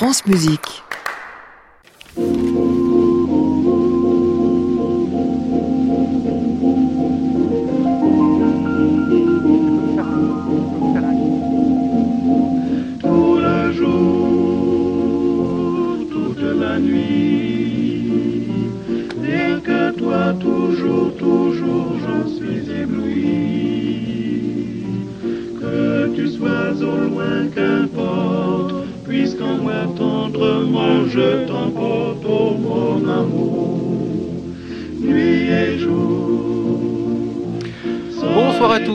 France Musique.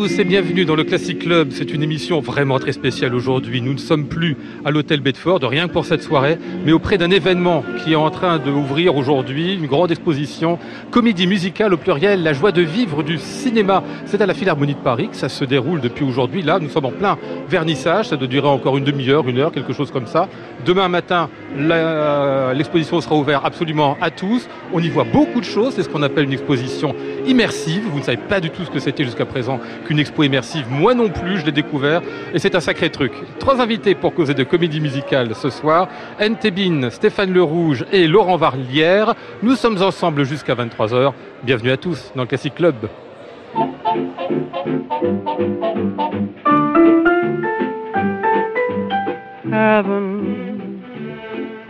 Tous et bienvenue dans le Classic Club. C'est une émission vraiment très spéciale aujourd'hui. Nous ne sommes plus à l'hôtel Bedford, rien que pour cette soirée, mais auprès d'un événement qui est en train d'ouvrir aujourd'hui, une grande exposition, comédie musicale au pluriel, la joie de vivre du cinéma. C'est à la Philharmonie de Paris que ça se déroule depuis aujourd'hui. Là, nous sommes en plein vernissage, ça doit durer encore une demi-heure, une heure, quelque chose comme ça. Demain matin, l'exposition sera ouverte absolument à tous. On y voit beaucoup de choses, c'est ce qu'on appelle une exposition immersive. Vous ne savez pas du tout ce que c'était jusqu'à présent qu'une expo immersive. Moi non plus, je l'ai découvert et c'est un sacré truc. Trois invités pour causer de comédie musicale ce soir. Tebin, Stéphane Le Rouge et Laurent Varlière. Nous sommes ensemble jusqu'à 23h. Bienvenue à tous dans le Classic Club.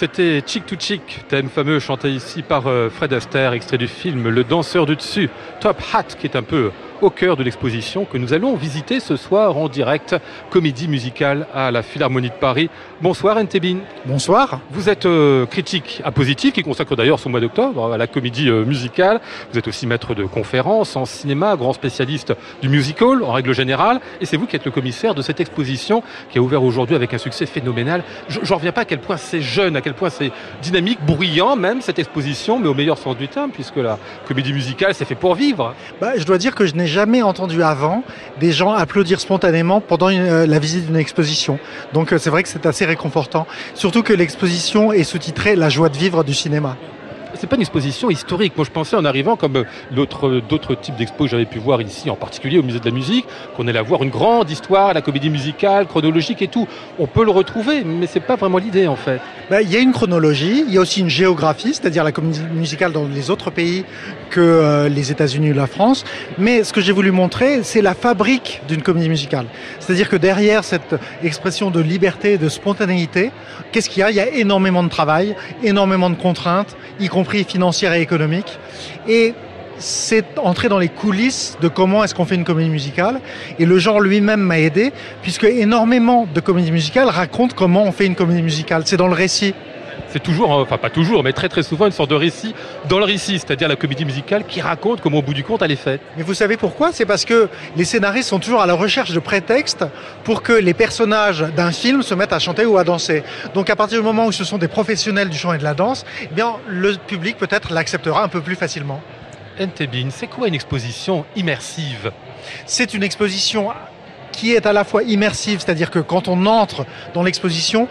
C'était Chick to Chick, thème fameux chanté ici par euh, Fred Astaire, extrait du film Le danseur du dessus, Top Hat, qui est un peu au cœur de l'exposition que nous allons visiter ce soir en direct, comédie musicale à la Philharmonie de Paris. Bonsoir Ntebin. Bonsoir. Vous êtes euh, critique à Positif, qui consacre d'ailleurs son mois d'octobre à la comédie euh, musicale. Vous êtes aussi maître de conférences en cinéma, grand spécialiste du musical en règle générale. Et c'est vous qui êtes le commissaire de cette exposition qui a ouvert aujourd'hui avec un succès phénoménal. Je ne reviens pas à quel point c'est jeune, à quel point c'est dynamique, bruyant même cette exposition, mais au meilleur sens du terme, puisque la comédie musicale c'est fait pour vivre. Bah, je dois dire que je n'ai jamais entendu avant des gens applaudir spontanément pendant une, euh, la visite d'une exposition. Donc euh, c'est vrai que c'est assez réconfortant. Surtout que l'exposition est sous-titrée La joie de vivre du cinéma. C'est pas une exposition historique. Moi, je pensais en arrivant, comme euh, d'autres types d'expos que j'avais pu voir ici, en particulier au musée de la musique, qu'on allait voir une grande histoire, la comédie musicale, chronologique et tout. On peut le retrouver, mais c'est pas vraiment l'idée en fait. Bah, il y a une chronologie, il y a aussi une géographie, c'est-à-dire la comédie musicale dans les autres pays que euh, les États-Unis ou la France. Mais ce que j'ai voulu montrer, c'est la fabrique d'une comédie musicale. C'est-à-dire que derrière cette expression de liberté, de spontanéité, qu'est-ce qu'il y a? Il y a énormément de travail, énormément de contraintes, y compris financières et économiques. Et c'est entrer dans les coulisses de comment est-ce qu'on fait une comédie musicale. Et le genre lui-même m'a aidé, puisque énormément de comédies musicales racontent comment on fait une comédie musicale. C'est dans le récit. C'est toujours, enfin pas toujours, mais très très souvent une sorte de récit dans le récit, c'est-à-dire la comédie musicale qui raconte comment au bout du compte elle est faite. Mais vous savez pourquoi? C'est parce que les scénaristes sont toujours à la recherche de prétextes pour que les personnages d'un film se mettent à chanter ou à danser. Donc à partir du moment où ce sont des professionnels du chant et de la danse, eh bien le public peut-être l'acceptera un peu plus facilement. Ntebin, c'est quoi une exposition immersive? C'est une exposition qui est à la fois immersive, c'est-à-dire que quand on entre dans l'exposition,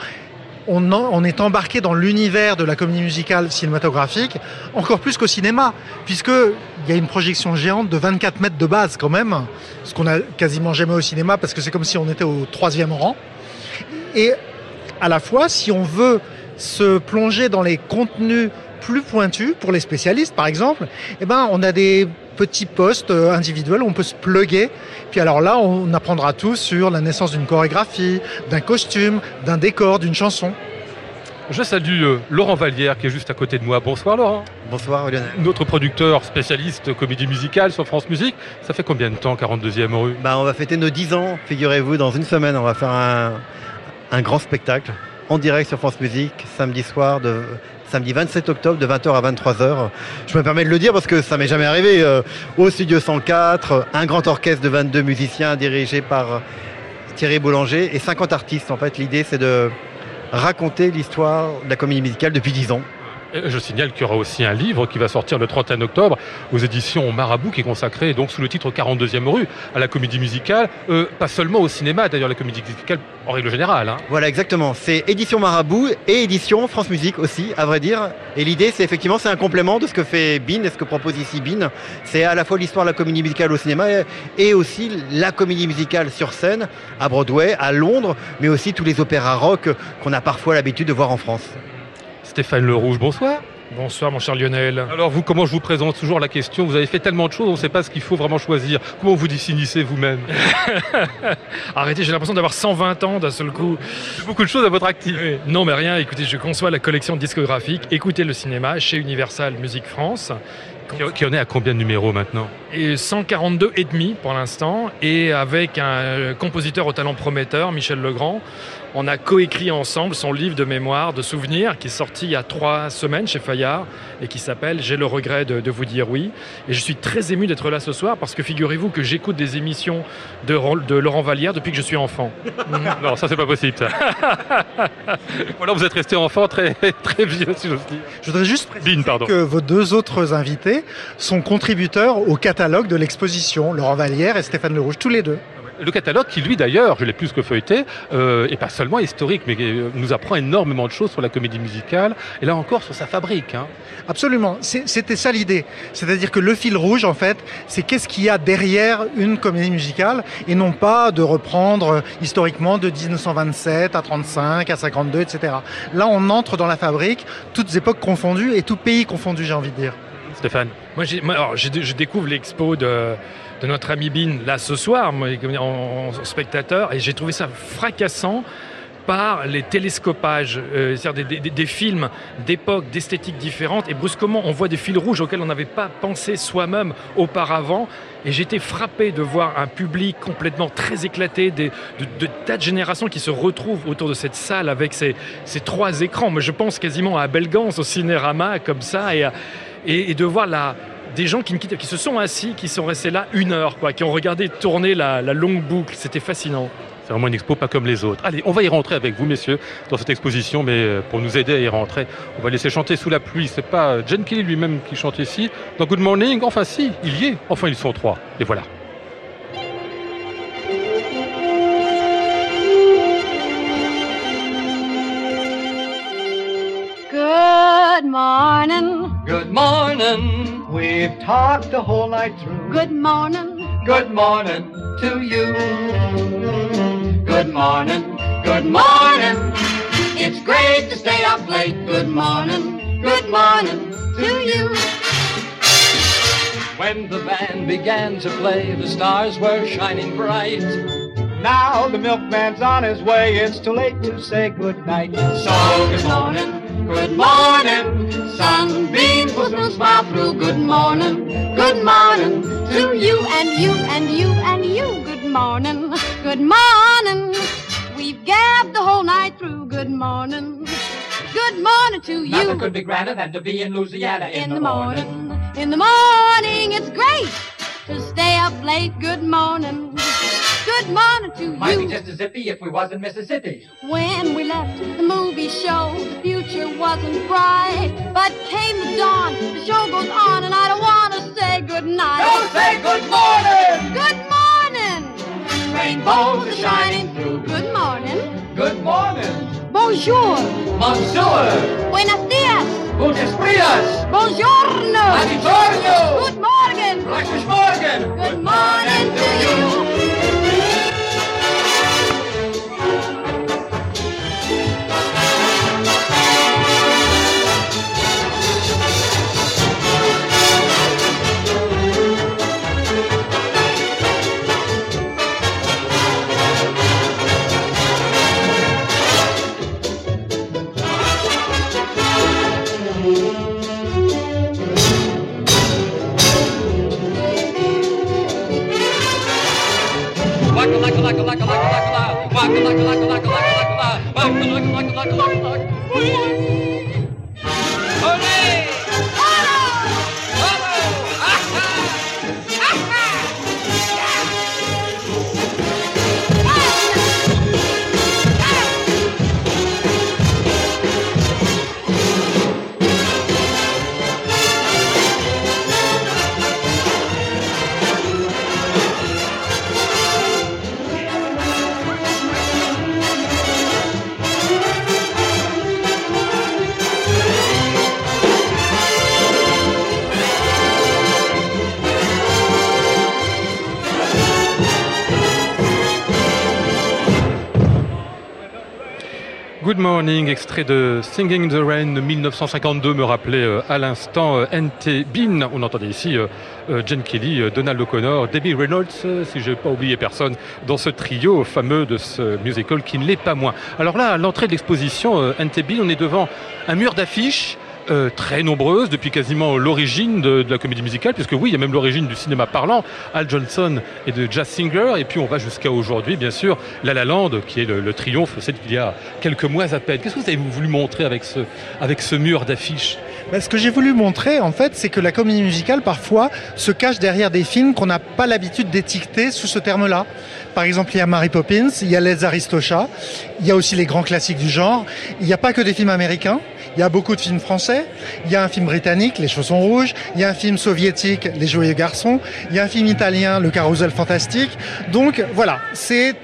on, est embarqué dans l'univers de la comédie musicale cinématographique, encore plus qu'au cinéma, puisqu'il y a une projection géante de 24 mètres de base quand même, ce qu'on a quasiment jamais au cinéma, parce que c'est comme si on était au troisième rang. Et à la fois, si on veut se plonger dans les contenus plus pointus, pour les spécialistes par exemple, eh ben, on a des petits postes euh, individuels où on peut se pluguer. Puis alors là, on apprendra tout sur la naissance d'une chorégraphie, d'un costume, d'un décor, d'une chanson. Je salue euh, Laurent Vallière qui est juste à côté de moi. Bonsoir Laurent. Bonsoir Lionel. Notre producteur spécialiste comédie musicale sur France Musique. Ça fait combien de temps 42e rue? Bah, on va fêter nos 10 ans, figurez-vous, dans une semaine. On va faire un, un grand spectacle en direct sur France Musique, samedi soir, de, samedi 27 octobre, de 20h à 23h. Je me permets de le dire parce que ça m'est jamais arrivé. euh, au Studio 104, un grand orchestre de 22 musiciens dirigé par Thierry Boulanger et 50 artistes. En fait, l'idée, c'est de raconter l'histoire de la comédie musicale depuis 10 ans. Je signale qu'il y aura aussi un livre qui va sortir le 31 octobre aux éditions Marabout qui est consacré donc sous le titre 42e rue à la comédie musicale, Euh, pas seulement au cinéma d'ailleurs la comédie musicale en règle générale. hein. Voilà, exactement. C'est édition Marabout et édition France Musique aussi, à vrai dire. Et l'idée, c'est effectivement, c'est un complément de ce que fait Bean et ce que propose ici Bean. C'est à la fois l'histoire de la comédie musicale au cinéma et aussi la comédie musicale sur scène à Broadway, à Londres, mais aussi tous les opéras rock qu'on a parfois l'habitude de voir en France. Stéphane Le Rouge, bonsoir. Bonsoir mon cher Lionel. Alors vous, comment je vous présente? Toujours la question Vous avez fait tellement de choses, on ne sait pas ce qu'il faut vraiment choisir. Comment vous définissez vous-même? Arrêtez, j'ai l'impression d'avoir 120 ans d'un seul coup. Beaucoup de choses à votre actif. Oui. Non mais rien, écoutez, je conçois la collection discographique Écoutez le cinéma chez Universal Music France. Qui, qui en est à combien de numéros maintenant? Et 142 et demi pour l'instant et avec un euh, compositeur au talent prometteur, Michel Legrand. On a coécrit ensemble son livre de mémoire, de souvenirs, qui est sorti il y a trois semaines chez Fayard et qui s'appelle J'ai le regret de, de vous dire oui. Et je suis très ému d'être là ce soir parce que figurez-vous que j'écoute des émissions de, de Laurent Vallière depuis que je suis enfant. Non, ça c'est pas possible. Ça. Ou alors vous êtes resté enfant très très vieux, si j'ose dire. Je voudrais juste préciser pardon. que vos deux autres invités sont contributeurs au catalogue de l'exposition, Laurent Vallière et Stéphane Le Rouge, tous les deux. Le catalogue qui, lui d'ailleurs, je l'ai plus que feuilleté, euh, et pas seulement historique, mais euh, nous apprend énormément de choses sur la comédie musicale, et là encore sur sa fabrique. hein. Absolument, c'était ça l'idée. C'est-à-dire que le fil rouge, en fait, c'est qu'est-ce qu'il y a derrière une comédie musicale et non pas de reprendre euh, historiquement de 1927 à 35, à 52, etc. Là, on entre dans la fabrique, toutes époques confondues et tout pays confondu, j'ai envie de dire. Stéphane Moi, alors, je découvre l'expo de, de notre ami Bin là ce soir, en, spectateur, et j'ai trouvé ça fracassant par les télescopages, euh, c'est-à-dire des, films d'époques, d'esthétiques différentes. Et brusquement, on voit des fils rouges auxquels on n'avait pas pensé soi-même auparavant. Et j'étais frappé de voir un public complètement très éclaté, de, tas de générations qui se retrouvent autour de cette salle avec ces, ces trois écrans. Moi, je pense quasiment à Belgance, au Cinérama, comme ça, et, et de voir la, des gens qui, se sont assis, qui sont restés là une heure, quoi, qui ont regardé tourner la, la longue boucle. C'était fascinant. C'est vraiment une expo pas comme les autres. Allez, on va y rentrer avec vous, messieurs, dans cette exposition, mais euh, pour nous aider à y rentrer, on va laisser chanter sous la pluie. C'est pas euh, Jen Kelly lui-même qui chante ici. Dans Good Morning, enfin si, il y est. Enfin, ils sont trois. Et voilà. Good morning. Good morning. We've talked the whole night through. Good morning. Good morning to you. Good morning. Good morning. It's great to stay up late. Good morning. Good morning to you. When the band began to play, the stars were shining bright. Now the milkman's on his way. It's too late to say good night. So good morning, good morning. Sunbeams will soon smile through. Good morning, Good morning to you and you and you and you. Good morning. Good morning. We've gabbed the whole night through. Good morning. Good morning to you. Nothing could be grander than to be in Louisiana in, In the morning. In the morning, it's great to stay up late. Good morning. Good morning to Might be you. just as zippy if we was in Mississippi. When we left the movie show, the future wasn't bright. But came the dawn, the show goes on, and I don't want to say goodnight. Don't say good morning! Good morning! Rainbows are shining through. Good morning. Good morning! Bonjour. Monsieur! Buenos dias. Buenos dias! Buongiorno. Buongiorno! Good morning. Guten Morgen! Good morning to you. Clark, Clark, Clark. Good Morning, extrait de Singing in the Rain de 1952, me rappelait euh, à l'instant euh, N.T. Bean. On entendait ici euh, euh, Jen Kelly, Donald O'Connor, Debbie Reynolds, si je n'ai pas oublié personne, dans ce trio fameux de ce musical qui ne l'est pas moins. Alors là, à l'entrée de l'exposition N.T. Bean, on est devant un mur d'affiches euh, très nombreuses depuis quasiment l'origine de, la comédie musicale, puisque oui, il y a même l'origine du cinéma parlant, Al Johnson et de Jazz Singer, et puis on va jusqu'à aujourd'hui, bien sûr, La La Land, qui est le, triomphe, c'est qu'il y a quelques mois à peine. Qu'est-ce que vous avez voulu montrer avec ce, avec ce mur d'affiches? Ben, ce que j'ai voulu montrer, en fait, c'est que la comédie musicale, parfois, se cache derrière des films qu'on n'a pas l'habitude d'étiqueter sous ce terme-là. Par exemple, il y a Mary Poppins, il y a Les Aristochats, il y a aussi les grands classiques du genre. Il n'y a pas que des films américains, il y a beaucoup de films français, il y a un film britannique, Les Chaussons Rouges, il y a un film soviétique, Les Joyeux Garçons, il y a un film italien, Le Carousel Fantastique. Donc voilà, c'est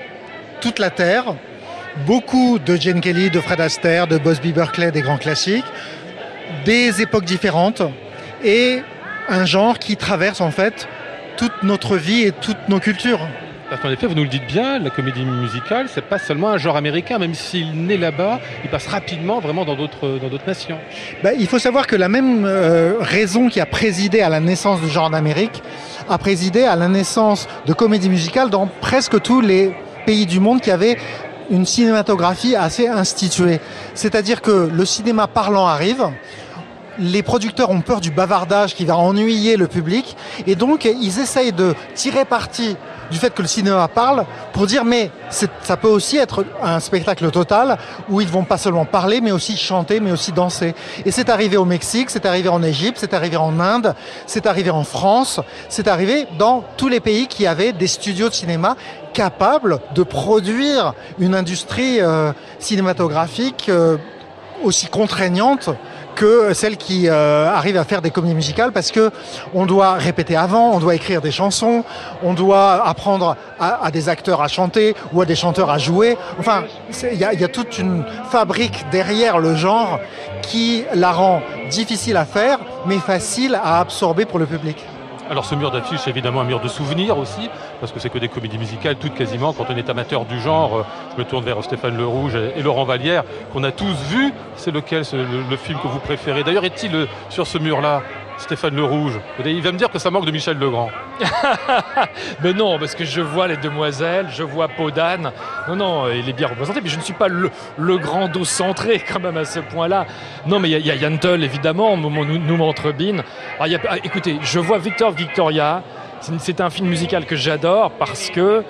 toute la Terre, beaucoup de Jane Kelly, de Fred Astaire, de Busby Berkeley, des grands classiques, des époques différentes et un genre qui traverse en fait toute notre vie et toutes nos cultures. Parce qu'en effet, vous nous le dites bien, la comédie musicale, c'est pas seulement un genre américain, même s'il naît là-bas, il passe rapidement vraiment dans d'autres nations. Ben, il faut savoir que la même euh, raison qui a présidé à la naissance du genre d'Amérique a présidé à la naissance de comédie musicale dans presque tous les pays du monde qui avaient une cinématographie assez instituée. C'est-à-dire que le cinéma parlant arrive, les producteurs ont peur du bavardage qui va ennuyer le public et donc ils essayent de tirer parti du fait que le cinéma parle pour dire mais ça peut aussi être un spectacle total où ils vont pas seulement parler mais aussi chanter mais aussi danser. Et c'est arrivé au Mexique, c'est arrivé en Égypte, c'est arrivé en Inde, c'est arrivé en France, c'est arrivé dans tous les pays qui avaient des studios de cinéma capables de produire une industrie euh, cinématographique euh, aussi contraignante que celle qui euh, arrive à faire des comédies musicales parce que on doit répéter avant, on doit écrire des chansons, on doit apprendre à, des acteurs à chanter ou à des chanteurs à jouer. Enfin, il y y a toute une fabrique derrière le genre qui la rend difficile à faire, mais facile à absorber pour le public. Alors ce mur d'affiches, c'est évidemment un mur de souvenirs aussi, parce que c'est que des comédies musicales, toutes quasiment. Quand on est amateur du genre, euh, je me tourne vers Stéphane Le Rouge et Laurent Vallière, qu'on a tous vu. C'est lequel le film que vous préférez? D'ailleurs, est-il euh, sur ce mur-là? Stéphane Le Rouge Il va me dire que ça manque de Michel Legrand. Mais non, parce que je vois les demoiselles, je vois Peau d'âne. Non, non, il est bien représenté, mais je ne suis pas le, grand dos centré quand même à ce point-là. Non, mais il y a- a Yann Tull, évidemment, nous, nous, montre Bean. Alors, il y a- ah, écoutez, je vois Victor Victoria. C'est- un film musical que j'adore parce que, euh,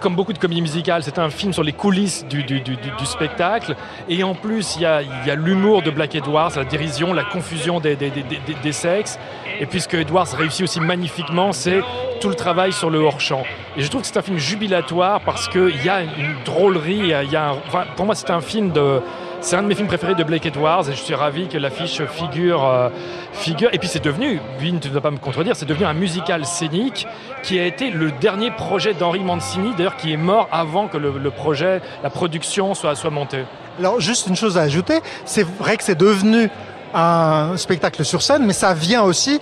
comme beaucoup de comédies musicales, c'est un film sur les coulisses du, du- du- spectacle. Et en plus, il y a, l'humour de Black Edwards, la dérision, la confusion des, des- des- des- sexes. Et puisque Edwards réussit aussi magnifiquement, c'est tout le travail sur le hors-champ. Et je trouve que c'est un film jubilatoire parce qu'il y a une drôlerie. y a- pour moi, c'est un film de. C'est un de mes films préférés de Blake Edwards et je suis ravi que l'affiche figure, euh, figure. Et puis c'est devenu, Vin, tu ne vas pas me contredire, c'est devenu un musical scénique qui a été le dernier projet d'Henri Mancini, d'ailleurs qui est mort avant que le, projet, la production soit, soit montée. Alors juste une chose à ajouter, c'est vrai que c'est devenu un spectacle sur scène, mais ça vient aussi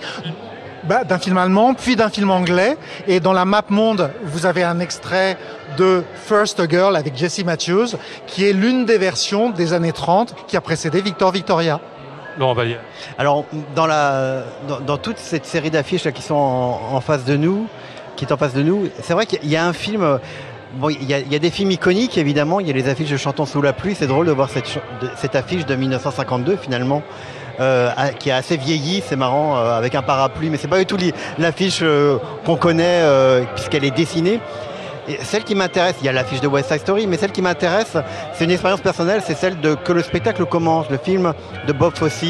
bah, d'un film allemand, puis d'un film anglais. Et dans la map monde, vous avez un extrait de First a Girl avec Jessie Matthews, qui est l'une des versions des années 30 qui a précédé Victor Victoria. Alors, dans, la, dans, dans toute cette série d'affiches là, qui sont en, en face de nous, qui est en face de nous, c'est vrai qu'il y a un film. euh, Bon, il y, a, il y a des films iconiques, évidemment. Il y a les affiches de Chantons sous la pluie. C'est drôle de voir cette, cette affiche de 1952, finalement, euh, à- qui est assez vieillie. C'est marrant, euh, avec un parapluie. Mais c'est pas du tout l'affiche euh, qu'on connaît, euh, puisqu'elle est dessinée. Celle qui m'intéresse, il y a l'affiche de West Side Story, mais celle qui m'intéresse, c'est une expérience personnelle, c'est celle de que le spectacle commence, le film de Bob Fosse,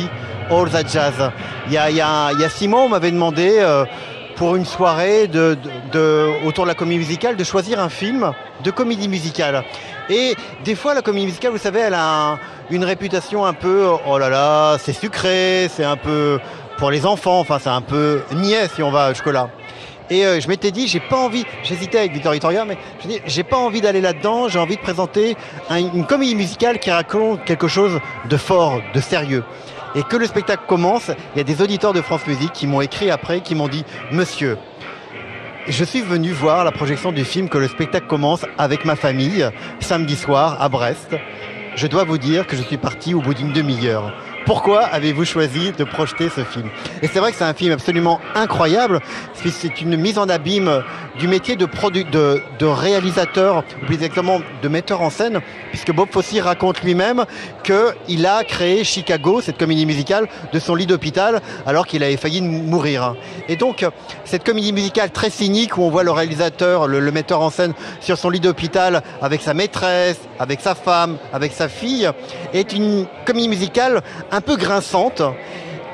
All That Jazz. Il y a, six mois, on m'avait demandé, euh, pour une soirée autour de la comédie musicale, de choisir un film de comédie musicale. Et des fois, la comédie musicale, vous savez, elle a un- une réputation un peu, oh là là, c'est sucré, c'est un peu pour les enfants, enfin c'est un peu niais si on va jusque-là. Et euh, je m'étais dit, j'ai pas envie, j'hésitais avec Victor Victoria, mais je j'ai pas envie d'aller là-dedans, j'ai envie de présenter un- une comédie musicale qui raconte quelque chose de fort, de sérieux. Et que le spectacle commence, il y a des auditeurs de France Musique qui m'ont écrit après, qui m'ont dit, monsieur, je suis venu voir la projection du film que le spectacle commence avec ma famille, samedi soir à Brest. Je dois vous dire que je suis parti au bout d'une demi-heure. Pourquoi avez-vous choisi de projeter ce film? Et c'est vrai que c'est un film absolument incroyable, parce que c'est une mise en abîme du métier de, réalisateur, ou plus exactement de metteur en scène, puisque Bob Fosse raconte lui-même qu'il a créé Chicago, cette comédie musicale, de son lit d'hôpital, alors qu'il avait failli mourir. Et donc, cette comédie musicale très cynique, où on voit le réalisateur, le metteur en scène, sur son lit d'hôpital, avec sa maîtresse, avec sa femme, avec sa fille, est une comédie musicale un peu grinçante,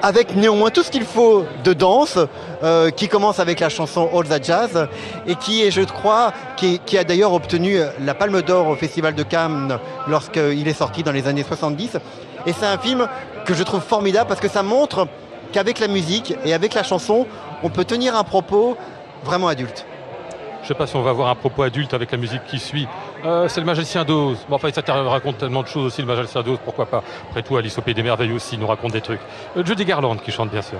avec néanmoins tout ce qu'il faut de danse, euh, qui commence avec la chanson All That Jazz, et qui est, je crois, qui, qui a d'ailleurs obtenu la Palme d'Or au Festival de Cannes lorsqu'il est sorti dans les années 70. Et c'est un film que je trouve formidable parce que ça montre qu'avec la musique et avec la chanson, on peut tenir un propos vraiment adulte. Je ne sais pas si on va avoir un propos adulte avec la musique qui suit. Euh, c'est le Magicien d'Oz. Bon, enfin, ça te raconte tellement de choses aussi, le Magicien d'Oz, pourquoi pas. Après tout, Alice au Pays des Merveilles aussi nous raconte des trucs. Euh, Judy Garland qui chante bien sûr.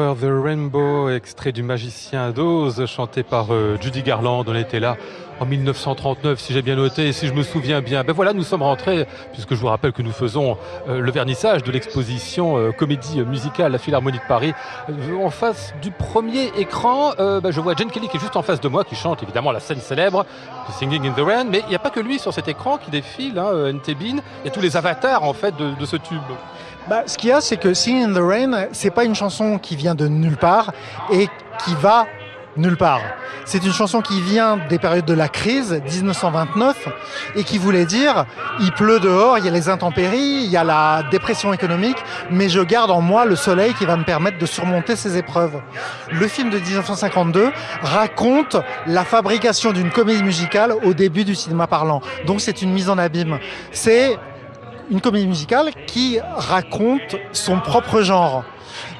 The Rainbow, extrait du Magicien d'Oz, chanté par euh, Judy Garland. On était là en 1939, si j'ai bien noté, si je me souviens bien. Ben voilà, nous sommes rentrés, puisque je vous rappelle que nous faisons euh, le vernissage de l'exposition euh, comédie musicale La Philharmonie de Paris. En face du premier écran, ben, je vois Jane Kelly qui est juste en face de moi, qui chante évidemment la scène célèbre, Singing in the Rain, mais il n'y a pas que lui sur cet écran qui défile, hein, Ntebin. Il y a tous les avatars en fait de ce tube. Bah, ce qu'il y a, c'est que Singing in the Rain, c'est pas une chanson qui vient de nulle part et qui va nulle part. C'est une chanson qui vient des périodes de la crise, 1929, et qui voulait dire il pleut dehors, il y a les intempéries, il y a la dépression économique, mais je garde en moi le soleil qui va me permettre de surmonter ces épreuves. Le film de 1952 raconte la fabrication d'une comédie musicale au début du cinéma parlant. Donc c'est une mise en abîme. C'est une comédie musicale qui raconte son propre genre.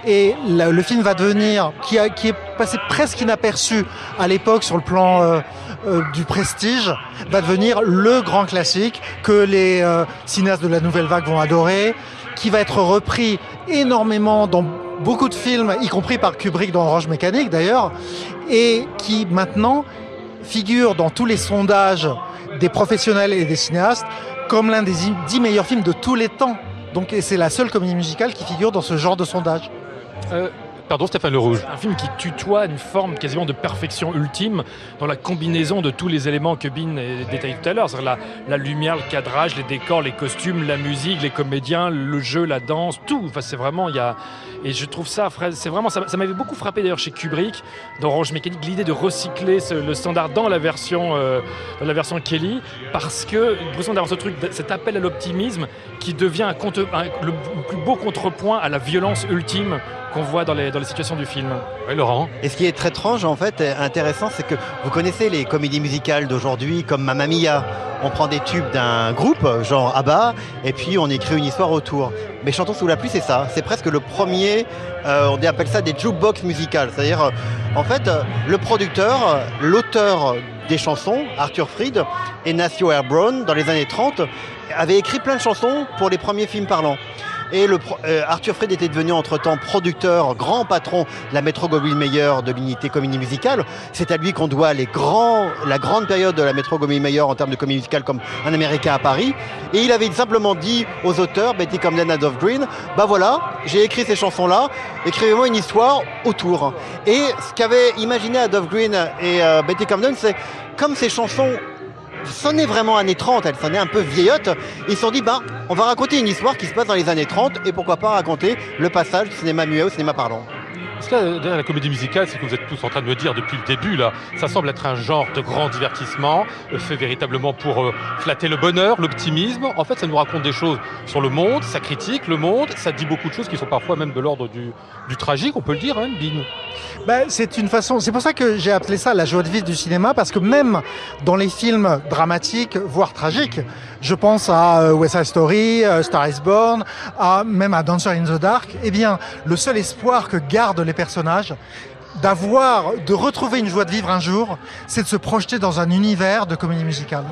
Et le, film va devenir, qui est passé presque inaperçu à l'époque sur le plan euh, euh, du prestige, va devenir le grand classique que les euh, cinéastes de la nouvelle vague vont adorer, qui va être repris énormément dans beaucoup de films, y compris par Kubrick dans Orange Mécanique d'ailleurs, et qui maintenant figure dans tous les sondages des professionnels et des cinéastes comme l'un des dix meilleurs films de tous les temps. Donc, c'est la seule comédie musicale qui figure dans ce genre de sondage. Euh, pardon, Stéphane Le Rouge. Un film qui tutoie une forme quasiment de perfection ultime dans la combinaison de tous les éléments que Bin a détaillé tout à l'heure. C'est-à-dire la, lumière, le cadrage, les décors, les costumes, la musique, les comédiens, le jeu, la danse, tout. Enfin, c'est vraiment, et je trouve ça, c'est vraiment, ça, m'avait beaucoup frappé d'ailleurs chez Kubrick, dans Orange Mécanique, l'idée de recycler le standard dans la version, euh, dans la version Kelly, parce que besoin d'avoir ce truc, cet appel à l'optimisme qui devient le plus beau contrepoint à la violence ultime qu'on voit dans les, dans les situations du film. Oui, Laurent. Et ce qui est très étrange, en fait, et intéressant, c'est que vous connaissez les comédies musicales d'aujourd'hui, comme Mamma Mia. On prend des tubes d'un groupe, genre ABBA, et puis on écrit une histoire autour. Mais Chantons sous la pluie, c'est ça. C'est presque le premier, euh, on appelle ça des jukebox musicales. C'est-à-dire, euh, en fait, euh, le producteur, l'auteur des chansons, Arthur Fried et Nacio Airborne, dans les années 30, avait écrit plein de chansons pour les premiers films parlants. Et euh, Arthur Fried était devenu entre-temps producteur, grand patron de la Metro Goldwyn Mayer de l'unité comédie musicale. C'est à lui qu'on doit la grande période de la Metro Goldwyn Mayer en termes de comédie musicale comme Un Américain à Paris. Et il avait simplement dit aux auteurs, Betty Comden et Adolph Green, bah voilà, j'ai écrit ces chansons-là, écrivez-moi une histoire autour. Et ce qu'avaient imaginé Adolph Green et euh, Betty Comden, c'est comme ces chansons sonnaient vraiment années 30, elles sonnaient un peu vieillottes. Ils se sont dit, bah, on va raconter une histoire qui se passe dans les années 30 et pourquoi pas raconter le passage du cinéma muet au cinéma parlant. Ce qu'il y a derrière la comédie musicale, c'est que vous êtes tous en train de me dire depuis le début, là, ça semble être un genre de grand divertissement, euh, fait véritablement pour euh, flatter le bonheur, l'optimisme. En fait, ça nous raconte des choses sur le monde, ça critique le monde, ça dit beaucoup de choses qui sont parfois même de l'ordre du, tragique, on peut le dire, hein, Bin. Ben, c'est une façon. C'est pour ça que j'ai appelé ça la joie de vivre du cinéma, parce que même dans les films dramatiques, voire tragiques, je pense à euh, West Side Story, euh, Star is Born, à même à Dancer in the Dark. Eh bien, le seul espoir que gardent les personnages, d'avoir, de retrouver une joie de vivre un jour, c'est de se projeter dans un univers de comédie musicale.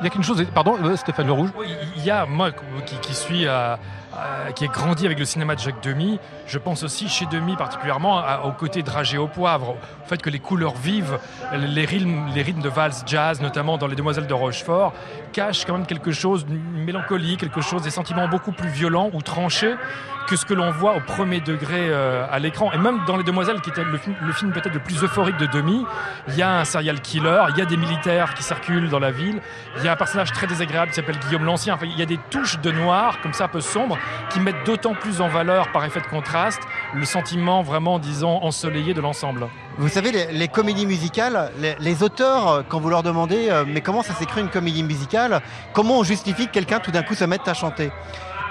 Il y a qu'une chose, pardon, euh, Stéphane Le Rouge. Il y a, moi, qui, qui suis à, à- qui ai grandi avec le cinéma de Jacques Demy, je pense aussi chez Demy particulièrement à- au côté dragé au poivre, au fait que les couleurs vives, les rythmes, les rythmes de valse jazz, notamment dans Les Demoiselles de Rochefort, cachent quand même quelque chose, une mélancolie, quelque chose, des sentiments beaucoup plus violents ou tranchés que ce que l'on voit au premier degré euh, à l'écran. Et même dans Les Demoiselles, qui était le film, peut-être le plus euphorique de Demy, il y a un serial killer, il y a des militaires qui circulent dans la ville, il y a un personnage très désagréable qui s'appelle Guillaume l'Ancien. Il y a des touches de noir, comme ça, un peu sombres, qui mettent d'autant plus en valeur, par effet de contraste, le sentiment vraiment, disons, ensoleillé de l'ensemble. Vous savez, les, comédies musicales, les, les auteurs, euh, quand vous leur demandez euh, mais comment ça s'écrit une comédie musicale, comment on justifie que quelqu'un tout d'un coup se mette à chanter?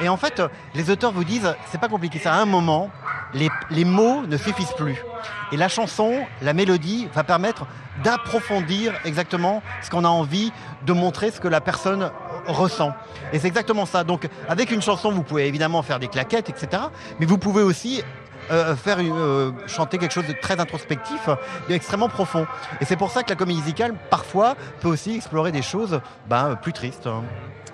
Et en fait, euh, les auteurs vous disent, c'est pas compliqué, ça. À un moment, les, les mots ne suffisent plus. Et la chanson, la mélodie va permettre d'approfondir exactement ce qu'on a envie de montrer, ce que la personne ressent. Et c'est exactement ça. Donc, avec une chanson, vous pouvez évidemment faire des claquettes, etc. Mais vous pouvez aussi euh, faire euh, chanter quelque chose de très introspectif, d'extrêmement profond. Et c'est pour ça que la comédie musicale, parfois, peut aussi explorer des choses ben, plus tristes.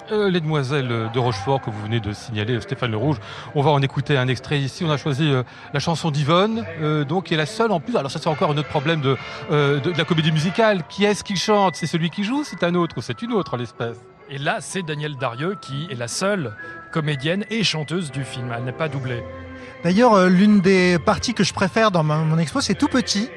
Euh, les demoiselles de Rochefort que vous venez de signaler, Stéphane Le Rouge. On va en écouter un extrait ici. On a choisi euh, la chanson d'Yvonne, euh, donc qui est la seule en plus. Alors ça c'est encore un autre problème de, euh, de, de la comédie musicale. Qui est-ce qui chante? C'est celui qui joue? C'est un autre ou c'est une autre en l'espèce? Et là, c'est Daniel Darieux qui est la seule comédienne et chanteuse du film. Elle n'est pas doublée. D'ailleurs, euh, l'une des parties que je préfère dans mon expo, c'est tout petit,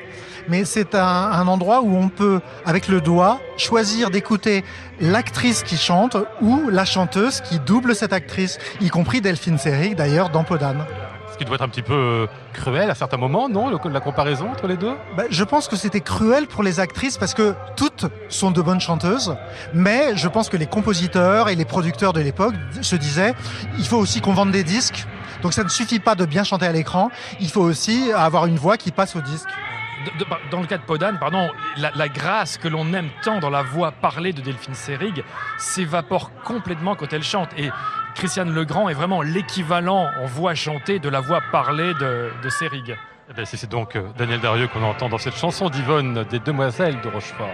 mais c'est un, un endroit où on peut, avec le doigt, choisir d'écouter l'actrice qui chante ou la chanteuse qui double cette actrice, y compris Delphine Seyrig, d'ailleurs, dans Podane. Ce qui doit être un petit peu euh, cruel à certains moments, non le- La comparaison entre les deux? Ben, je pense que c'était cruel pour les actrices parce que toutes sont de bonnes chanteuses, mais je pense que les compositeurs et les producteurs de l'époque se disaient il faut aussi qu'on vende des disques. Donc ça ne suffit pas de bien chanter à l'écran, il faut aussi avoir une voix qui passe au disque. De- de- dans le cas de Podane, pardon, la, la grâce que l'on aime tant dans la voix parlée de Delphine Seyrig s'évapore complètement quand elle chante. Et Christiane Legrand est vraiment l'équivalent en voix chantée de la voix parlée de, de Seyrig. Eh c'est donc euh, Daniel Darieux qu'on entend dans cette chanson d'Yvonne des Demoiselles de Rochefort.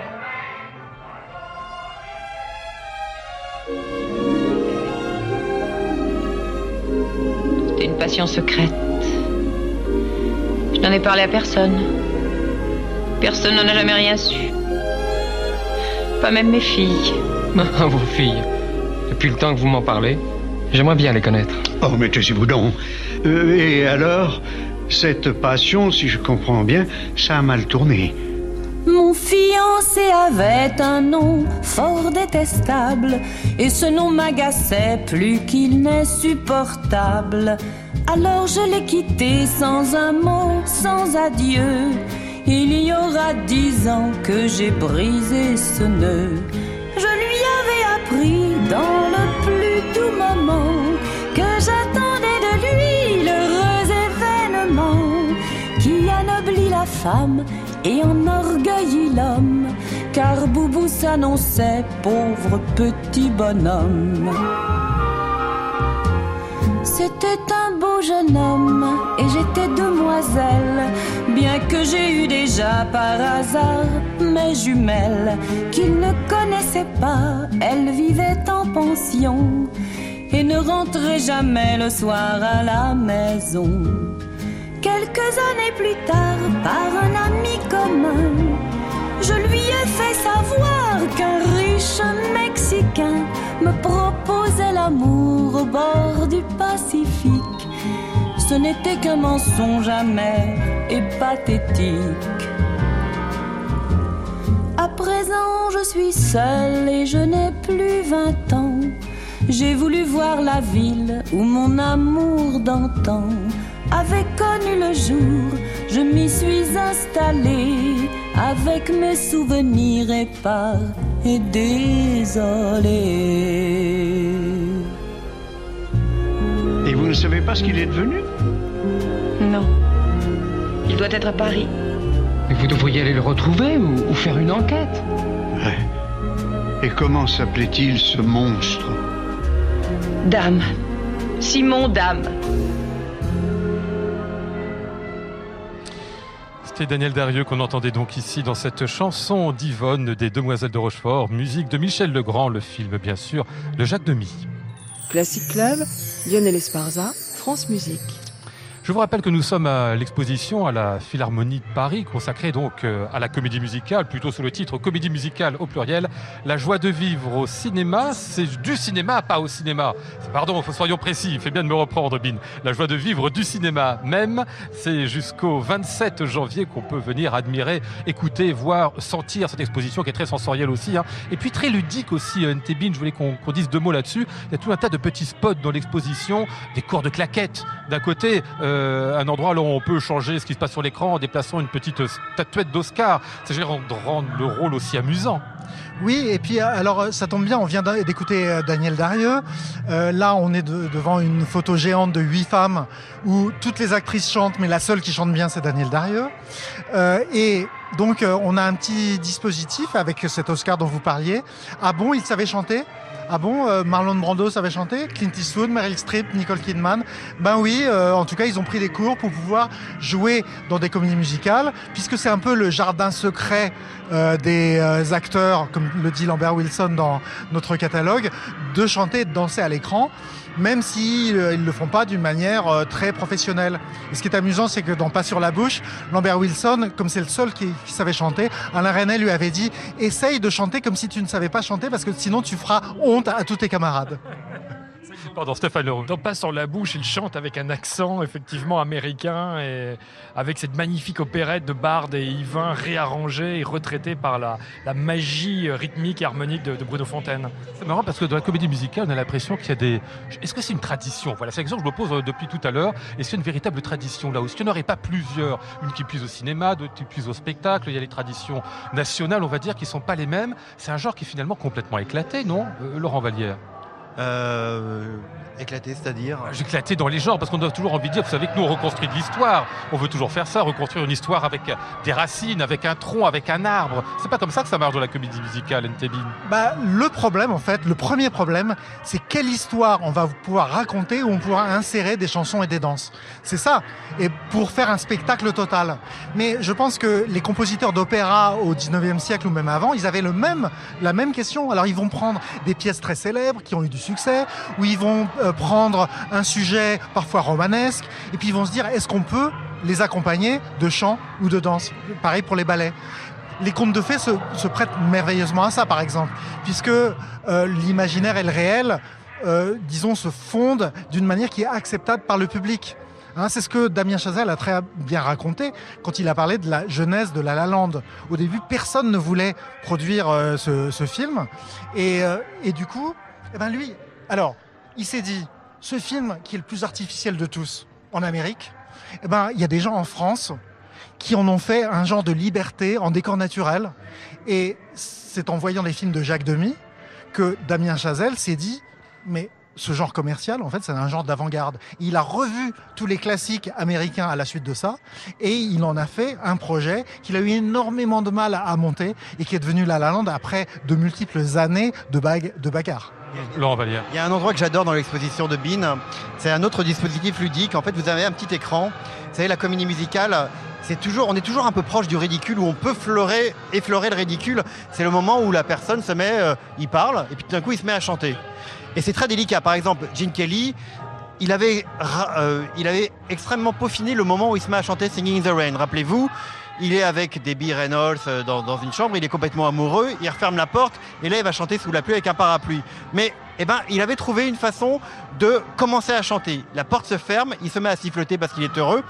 C'est une passion secrète. Je n'en ai parlé à personne. Personne n'en a jamais rien su. Pas même mes filles. Ah, vos filles. Depuis le temps que vous m'en parlez, j'aimerais bien les connaître. Oh, mais taisez-vous donc. Euh, et alors, cette passion, si je comprends bien, ça a mal tourné. Mon fiancé avait un nom fort détestable et ce nom m'agaçait plus qu'il n'est supportable. Alors je l'ai quitté sans un mot, sans adieu. Il y aura dix ans que j'ai brisé ce nœud. Je lui avais appris dans le plus doux moment que j'attendais de lui l'heureux événement qui anoblit la femme et enorgueillit l'homme, car Boubou s'annonçait pauvre petit bonhomme. C'était un beau jeune homme et j'étais demoiselle, bien que j'ai eu déjà par hasard mes jumelles qu'il ne connaissait pas. Elles vivaient en pension et ne rentraient jamais le soir à la maison. Quelques années plus tard, par un ami commun, je lui ai fait savoir qu'un riche Mexicain me proposait l'amour au bord du Pacifique. Ce n'était qu'un mensonge amer et pathétique. À présent, je suis seule et je n'ai plus vingt ans. J'ai voulu voir la ville où mon amour d'antan avait connu le jour, je m'y suis installée avec mes souvenirs épars et désolés. Et vous ne savez pas ce qu'il est devenu? Non. Il doit être à Paris. Mais vous devriez aller le retrouver ou, ou faire une enquête. Ouais. Et comment s'appelait-il ce monstre? Dame. Simon Dame. C'était Daniel Darieux qu'on entendait donc ici dans cette chanson d'Yvonne des Demoiselles de Rochefort, musique de Michel Legrand, le film bien sûr de Jacques Demy. Classic Club, Lionel Esparza, France Musique. Je vous rappelle que nous sommes à l'exposition à la Philharmonie de Paris, consacrée donc euh, à la comédie musicale, plutôt sous le titre Comédie musicale au pluriel. La joie de vivre au cinéma, c'est du cinéma, pas au cinéma. Pardon, soyons précis, il fait bien de me reprendre, Bin. La joie de vivre du cinéma même, c'est jusqu'au 27 janvier qu'on peut venir admirer, écouter, voir, sentir cette exposition qui est très sensorielle aussi. hein. Et puis très ludique aussi, euh, NT Bin, je voulais qu'on qu'on dise deux mots là-dessus. Il y a tout un tas de petits spots dans l'exposition, des cours de claquettes d'un côté, euh, un endroit où on peut changer ce qui se passe sur l'écran en déplaçant une petite statuette d'Oscar. C'est rendre le rôle aussi amusant. Oui, et puis alors euh, ça tombe bien, on vient d'écouter euh, Daniel Darieux. Euh, là, on est de- devant une photo géante de huit femmes où toutes les actrices chantent, mais la seule qui chante bien, c'est Daniel Darieux. Euh, et donc, euh, on a un petit dispositif avec cet Oscar dont vous parliez. Ah bon, il savait chanter? Ah bon, euh, Marlon Brando savait chanter, Clint Eastwood, Meryl Streep, Nicole Kidman? Ben oui, euh, en tout cas, ils ont pris des cours pour pouvoir jouer dans des comédies musicales, puisque c'est un peu le jardin secret euh, des acteurs, comme le dit Lambert Wilson dans notre catalogue, de chanter et de danser à l'écran, même s'ils ne le font pas d'une manière euh, très professionnelle. Et ce qui est amusant, c'est que dans Pas sur la bouche, Lambert Wilson, comme c'est le seul qui, qui savait chanter, Alain René lui avait dit essaye de chanter comme si tu ne savais pas chanter, parce que sinon tu feras honte à tous tes camarades. Pardon, Stéphane Leroux. Dans Pas sur la bouche, il chante avec un accent effectivement américain et avec cette magnifique opérette de Bard et Yvain réarrangée et retraitée par la, la magie rythmique et harmonique de, de Bruno Fontaine. C'est marrant parce que dans la comédie musicale, on a l'impression qu'il y a des. Est-ce que c'est une tradition? Voilà, c'est la question que je me pose euh, depuis tout à l'heure. Est-ce qu'il y a une véritable tradition là? Est-ce qu'il n'y en aurait pas plusieurs? Une qui puise au cinéma, d'autres qui puise au spectacle. Il y a les traditions nationales, on va dire, qui ne sont pas les mêmes. C'est un genre qui est finalement complètement éclaté, non Euh, Laurent Vallière? Éclaté, c'est-à-dire Éclaté dans les genres, parce qu'on a toujours envie de dire, vous savez que nous on reconstruit de l'histoire. On veut toujours faire ça, reconstruire une histoire avec des racines, avec un tronc, avec un arbre. C'est pas comme ça que ça marche dans la comédie musicale, NTB. Bah, le problème, en fait, le premier problème, c'est quelle histoire on va pouvoir raconter où on pourra insérer des chansons et des danses. C'est ça. Et pour faire un spectacle total. Mais je pense que les compositeurs d'opéra au 19e siècle ou même avant, ils avaient le même, la même question. Alors, ils vont prendre des pièces très célèbres qui ont eu du succès, ou ils vont euh, prendre un sujet parfois romanesque, et puis ils vont se dire, est-ce qu'on peut les accompagner de chant ou de danse? Pareil pour les ballets les contes de fées se, prêtent merveilleusement à ça, par exemple, puisque euh, l'imaginaire et le réel, euh, disons, se fondent d'une manière qui est acceptable par le public. Hein, c'est ce que Damien Chazelle a très bien raconté quand il a parlé de la jeunesse de La La Land. Au début, personne ne voulait produire ce, film, et du coup, eh ben lui, alors, il s'est dit, ce film qui est le plus artificiel de tous en Amérique, eh ben, il y a des gens en France qui en ont fait un genre de liberté en décor naturel. Et c'est en voyant les films de Jacques Demy que Damien Chazelle s'est dit, mais ce genre commercial, en fait, c'est un genre d'avant-garde. Il a revu tous les classiques américains à la suite de ça, et il en a fait un projet qu'il a eu énormément de mal à monter, et qui est devenu La La Land après de multiples années de, bague, de bagarre. Il y a un endroit que j'adore dans l'exposition de Bean. C'est un autre dispositif ludique. En fait, vous avez un petit écran. Vous savez, la comédie musicale, c'est toujours, on est toujours un peu proche du ridicule où on peut fleurer, effleurer le ridicule. C'est le moment où la personne se met, euh, il parle, et puis tout d'un coup, il se met à chanter. Et c'est très délicat. Par exemple, Gene Kelly, il avait, euh, il avait extrêmement peaufiné le moment où il se met à chanter Singing in the Rain. Rappelez-vous, il est avec Debbie Reynolds euh, dans, une chambre, il est complètement amoureux, il referme la porte, et là, il va chanter sous la pluie avec un parapluie. Mais eh ben, il avait trouvé une façon de commencer à chanter. La porte se ferme, il se met à siffloter parce qu'il est heureux.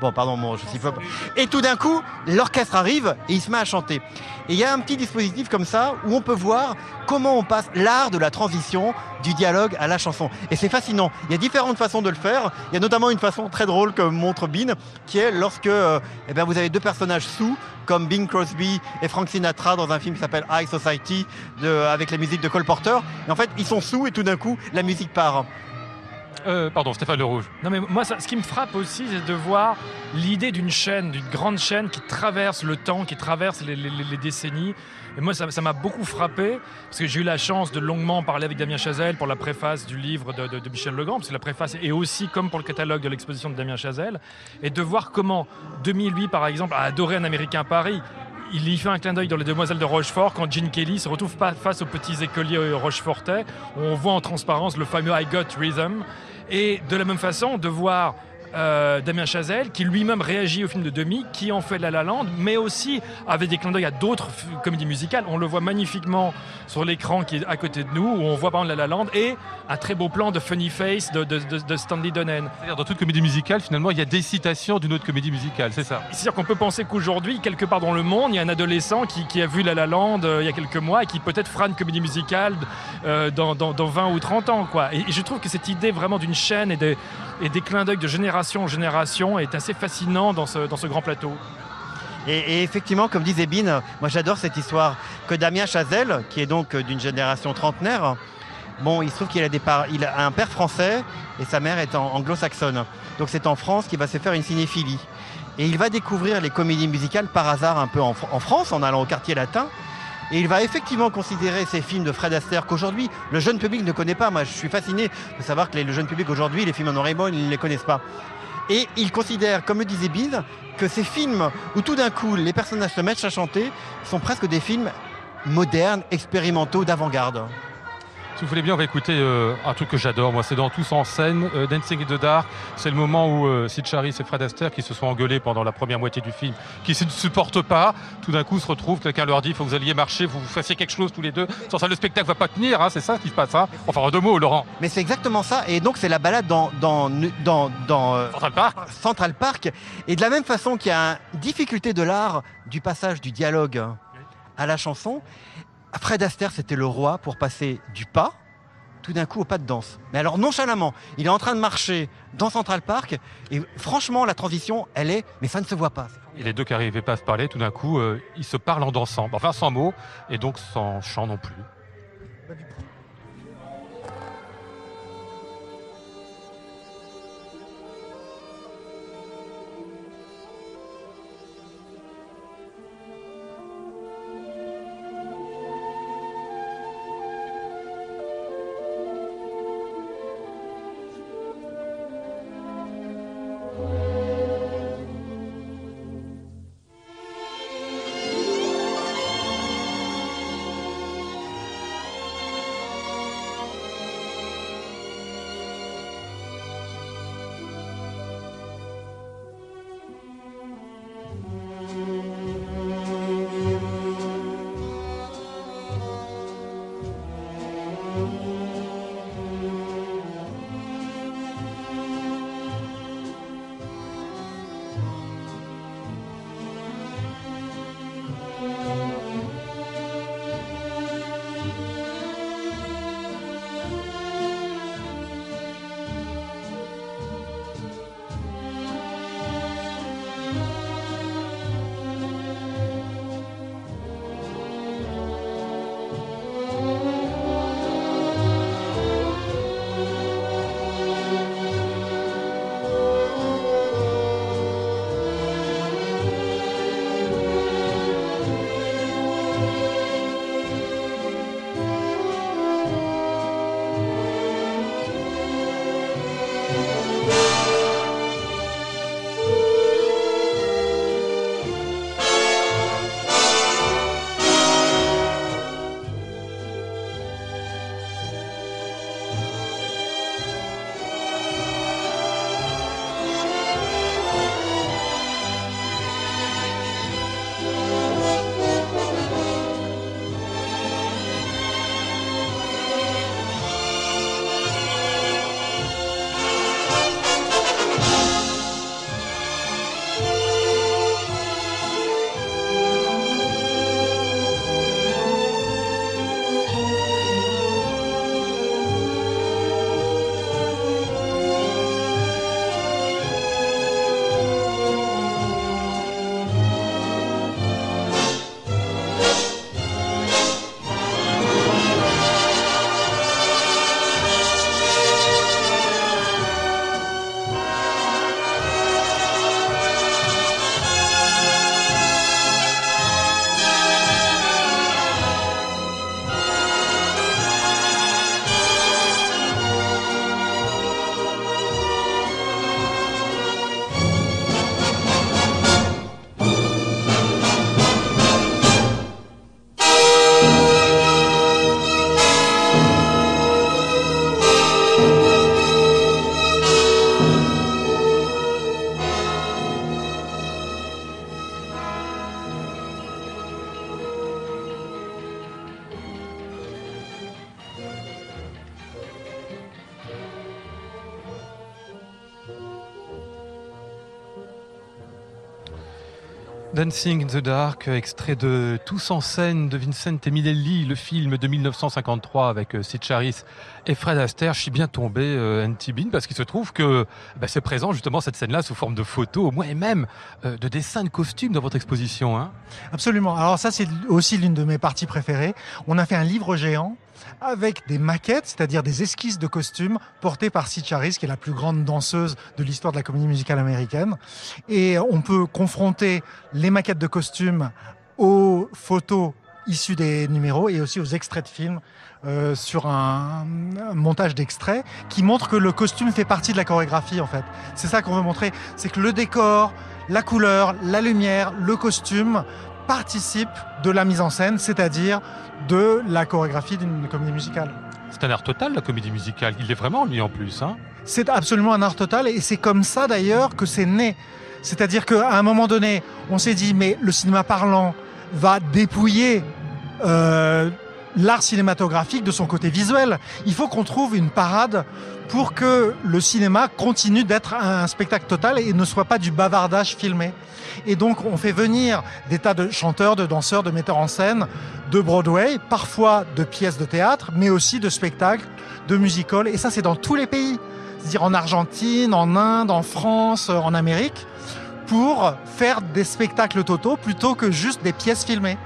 Bon, pardon, je siffle pas. Et tout d'un coup, l'orchestre arrive et il se met à chanter. Et il y a un petit dispositif comme ça où on peut voir comment on passe l'art de la transition du dialogue à la chanson. Et c'est fascinant. Il y a différentes façons de le faire. Il y a notamment une façon très drôle que montre Bean, qui est lorsque euh, eh bien, vous avez deux personnages sous, comme Bing Crosby et Frank Sinatra dans un film qui s'appelle High Society, avec la musique de Cole Porter. Et en fait, ils sont sous et tout d'un coup, la musique part. Euh, pardon, Stéphane Le Rouge. Non mais moi, ce qui me frappe aussi, c'est de voir l'idée d'une chaîne, d'une grande chaîne qui traverse le temps, qui traverse les, décennies. Et moi, ça m'a beaucoup frappé, parce que j'ai eu la chance de longuement parler avec Damien Chazelle pour la préface du livre de, Michel Legrand, parce que la préface est aussi comme pour le catalogue de l'exposition de Damien Chazelle, et de voir comment 2008, par exemple, a adoré un Américain à Paris. Il y fait un clin d'œil dans Les Demoiselles de Rochefort quand Gene Kelly se retrouve face aux petits écoliers euh, rochefortais, où on voit en transparence le fameux I Got Rhythm. Et de la même façon, de voir euh, Damien Chazelle, qui lui-même réagit au film de Demi, qui en fait La La Land, mais aussi avec des clins d'œil à d'autres comédies musicales. On le voit magnifiquement sur l'écran qui est à côté de nous, où on voit par exemple La La Land, et un très beau plan de Funny Face de, de- de- de Stanley Donen. C'est-à-dire, dans toute comédie musicale, finalement, il y a des citations d'une autre comédie musicale, c'est ça? C'est-à-dire qu'on peut penser qu'aujourd'hui, quelque part dans le monde, il y a un adolescent qui, qui a vu La La Land euh, il y a quelques mois et qui peut-être fera une comédie musicale euh, dans, dans- dans 20 ou 30 ans. Quoi. Et, et je trouve que cette idée vraiment d'une chaîne et des, et des clins d'œil de génération en génération est assez fascinant dans ce, dans ce grand plateau. Et, effectivement, comme disait Bin, moi j'adore cette histoire que Damien Chazelle, qui est donc euh, d'une génération trentenaire, bon, il se trouve qu'il a, a un père français et sa mère est anglo-saxonne. Donc c'est en France qu'il va se faire une cinéphilie. Et il va découvrir les comédies musicales par hasard un peu en, Fr- en France, en allant au quartier latin. Et il va effectivement considérer ces films de Fred Astaire qu'aujourd'hui, le jeune public ne connaît pas. Moi, je suis fasciné de savoir que le jeune public aujourd'hui, les films en noir et blanc, ils ne les connaissent pas. Et il considère, comme le disait Bin, que ces films où tout d'un coup les personnages se mettent à chanter sont presque des films modernes, expérimentaux, d'avant-garde. Si vous voulez bien, on va écouter euh, un truc que j'adore, moi, c'est dans Tous en scène, euh, Dancing in the Dark. C'est le moment où euh, Sid Charis et Fred Astaire, qui se sont engueulés pendant la première moitié du film, qui se ne supportent pas, tout d'un coup se retrouvent, quelqu'un leur dit, il faut que vous alliez marcher, vous, vous fassiez quelque chose tous les deux. Sans ça, le spectacle va pas tenir, hein, c'est ça qui se passe. Hein enfin, en deux mots, Laurent. Mais c'est exactement ça. Et donc, c'est la balade dans, dans, dans, dans Central Park. Central Park. Et de la même façon qu'il y a une difficulté de l'art du passage du dialogue à la chanson, Fred Astaire, c'était le roi pour passer du pas, tout d'un coup, au pas de danse. Mais alors, nonchalamment, il est en train de marcher dans Central Park. Et franchement, la transition, elle est, mais ça ne se voit pas. Et les deux qui n'arrivaient pas à se parler, tout d'un coup, euh, ils se parlent en dansant. Enfin, sans mots, et donc sans chant non plus. Dancing in the Dark, extrait de Tous en scène de Vincent Emilelli, le film de 1953 avec euh, Sid Charis et Fred Astaire. Je suis bien tombé, euh, Bean, parce qu'il se trouve que bah, c'est présent justement cette scène-là sous forme de photos, au moins et même euh, de dessins de costumes dans votre exposition. Hein. Absolument. Alors ça, c'est aussi l'une de mes parties préférées. On a fait un livre géant avec des maquettes, c'est-à-dire des esquisses de costumes portées par Sid Charis, qui est la plus grande danseuse de l'histoire de la comédie musicale américaine. Et on peut confronter les maquettes de costumes aux photos issues des numéros et aussi aux extraits de films euh, sur un, un montage d'extraits qui montre que le costume fait partie de la chorégraphie en fait. C'est ça qu'on veut montrer, c'est que le décor, la couleur, la lumière, le costume participent de la mise en scène, c'est-à-dire de la chorégraphie d'une comédie musicale. C'est un art total la comédie musicale, il est vraiment lui en plus. Hein C'est absolument un art total et c'est comme ça d'ailleurs que c'est né. C'est-à-dire qu'à un moment donné, on s'est dit mais le cinéma parlant va dépouiller euh, l'art cinématographique de son côté visuel. Il faut qu'on trouve une parade pour que le cinéma continue d'être un spectacle total et ne soit pas du bavardage filmé. Et donc on fait venir des tas de chanteurs, de danseurs, de metteurs en scène de Broadway, parfois de pièces de théâtre, mais aussi de spectacles, de musicals. Et ça c'est dans tous les pays, c'est-à-dire en Argentine, en Inde, en France, en Amérique, pour faire des spectacles totaux plutôt que juste des pièces filmées.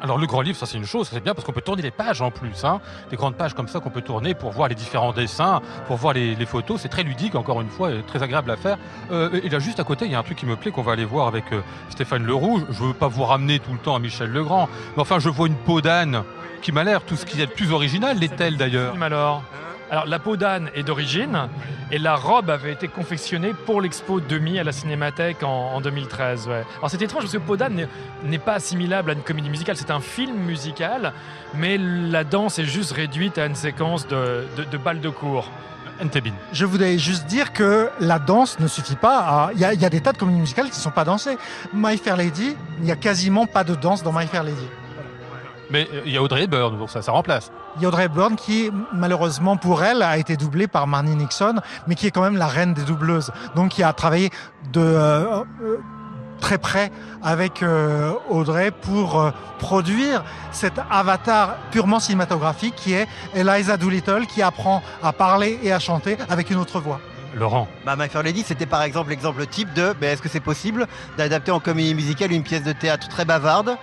Alors le grand livre, ça c'est une chose, c'est bien parce qu'on peut tourner les pages en plus, hein, des grandes pages comme ça qu'on peut tourner pour voir les différents dessins, pour voir les, les photos. C'est très ludique, encore une fois, et très agréable à faire. Euh, et là juste à côté, il y a un truc qui me plaît qu'on va aller voir avec euh, Stéphane Leroux. Je veux pas vous ramener tout le temps à Michel Legrand, mais enfin je vois une peau d'âne qui m'a l'air tout ce qui est de plus original, l'est-elle d'ailleurs? Alors, alors la peau d'âne est d'origine et la robe avait été confectionnée pour l'expo demi à la Cinémathèque en, en 2013. Ouais. Alors c'est étrange parce que peau d'âne n'est- pas assimilable à une comédie musicale, c'est un film musical, mais la danse est juste réduite à une séquence de, de, de balles de cours. Je voudrais juste dire que la danse ne suffit pas à... Il y y a des tas de comédies musicales qui ne sont pas dansées. My Fair Lady, il n'y a quasiment pas de danse dans My Fair Lady. Mais euh, il y a Audrey Hepburn, donc ça, ça remplace. Il y a Audrey Hepburn qui, malheureusement pour elle, a été doublée par Marnie Nixon, mais qui est quand même la reine des doubleuses. Donc qui a travaillé de euh, euh, très près avec euh, Audrey pour euh, produire cet avatar purement cinématographique qui est Eliza Doolittle qui apprend à parler et à chanter avec une autre voix. Laurent. Bah, My Fair Lady, c'était par exemple l'exemple type de bah, est-ce que c'est possible d'adapter en comédie musicale une pièce de théâtre très bavarde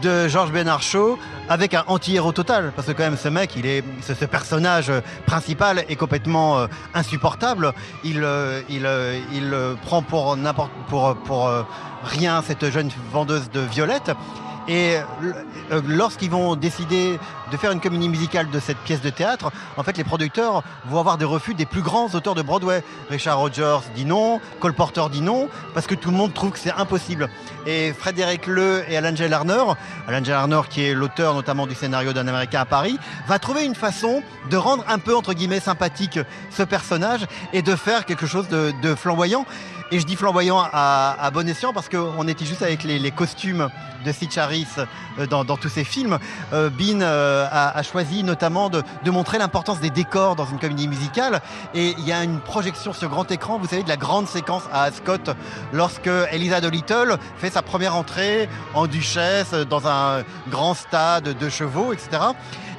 de Georges Bernard Shaw avec un anti-héros total parce que quand même ce mec il est ce, personnage euh, principal est complètement euh, insupportable. Il euh, il prend pour n'importe pour rien cette jeune vendeuse de violettes et euh, lorsqu'ils vont décider de faire une comédie musicale de cette pièce de théâtre, en fait, les producteurs vont avoir des refus des plus grands auteurs de Broadway. Richard Rogers dit non, Cole Porter dit non, parce que tout le monde trouve que c'est impossible. Et Frédéric Leu et Alan J. Larner, Alan J. Larner qui est l'auteur notamment du scénario d'un Américain à Paris, va trouver une façon de rendre un peu, entre guillemets, sympathique ce personnage et de faire quelque chose de flamboyant. Et je dis flamboyant à, bon escient parce qu'on était juste avec les, costumes de Sid Charis euh, dans, tous ces films. Euh, Bean euh, a, choisi notamment de, montrer l'importance des décors dans une comédie musicale. Et il y a une projection sur grand écran, vous savez, de la grande séquence à Ascot lorsque Elisa Dolittle fait sa première entrée en duchesse dans un grand stade de chevaux, etc.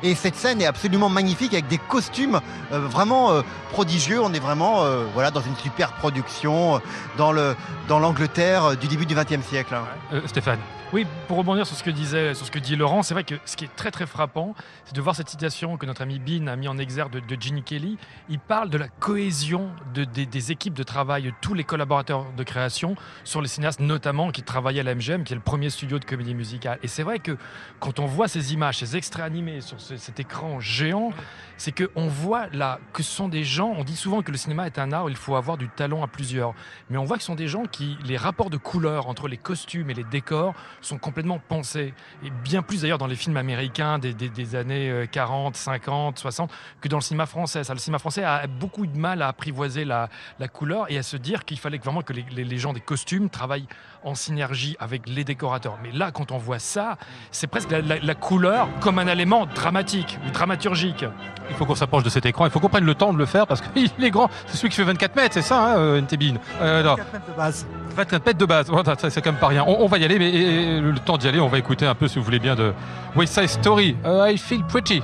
Et cette scène est absolument magnifique avec des costumes euh, vraiment euh, prodigieux. On est vraiment euh, voilà, dans une super production dans le dans l'Angleterre du début du XXe siècle. hein. Stéphane. Oui, pour rebondir sur ce que disait, sur ce que dit Laurent, c'est vrai que ce qui est très très frappant, c'est de voir cette citation que notre ami Bean a mis en exergue de, de Kelly. Il parle de la cohésion de- des- équipes de travail, de tous les collaborateurs de création sur les cinéastes, notamment qui travaillaient à la MGM, qui est le premier studio de comédie musicale. Et c'est vrai que quand on voit ces images, ces extraits animés sur ce- cet écran géant, c'est qu'on voit là que ce sont des gens, on dit souvent que le cinéma est un art où il faut avoir du talent à plusieurs, mais on voit que ce sont des gens qui, les rapports de couleurs entre les costumes et les décors sont complètement pensés, et bien plus d'ailleurs dans les films américains des, des- des années euh, 40, 50, 60, que dans le cinéma français. Ça, le cinéma français a beaucoup de mal à apprivoiser la, la couleur et à se dire qu'il fallait vraiment que les, les- les gens des costumes travaillent en synergie avec les décorateurs. Mais là, quand on voit ça, c'est presque la, la- la couleur comme un élément dramatique ou dramaturgique. Il faut qu'on s'approche de cet écran, il faut qu'on prenne le temps de le faire parce qu'il est grand. C'est celui qui fait 24 mètres, c'est ça, hein, euh, Ntebin Euh, non. 4 mètres de base. 24 mètres de base, ça, c'est quand même pas rien. On, on va y aller, mais et- et le temps d'y aller, on va écouter un peu, si vous voulez bien, de West Side Story. Euh, I feel pretty.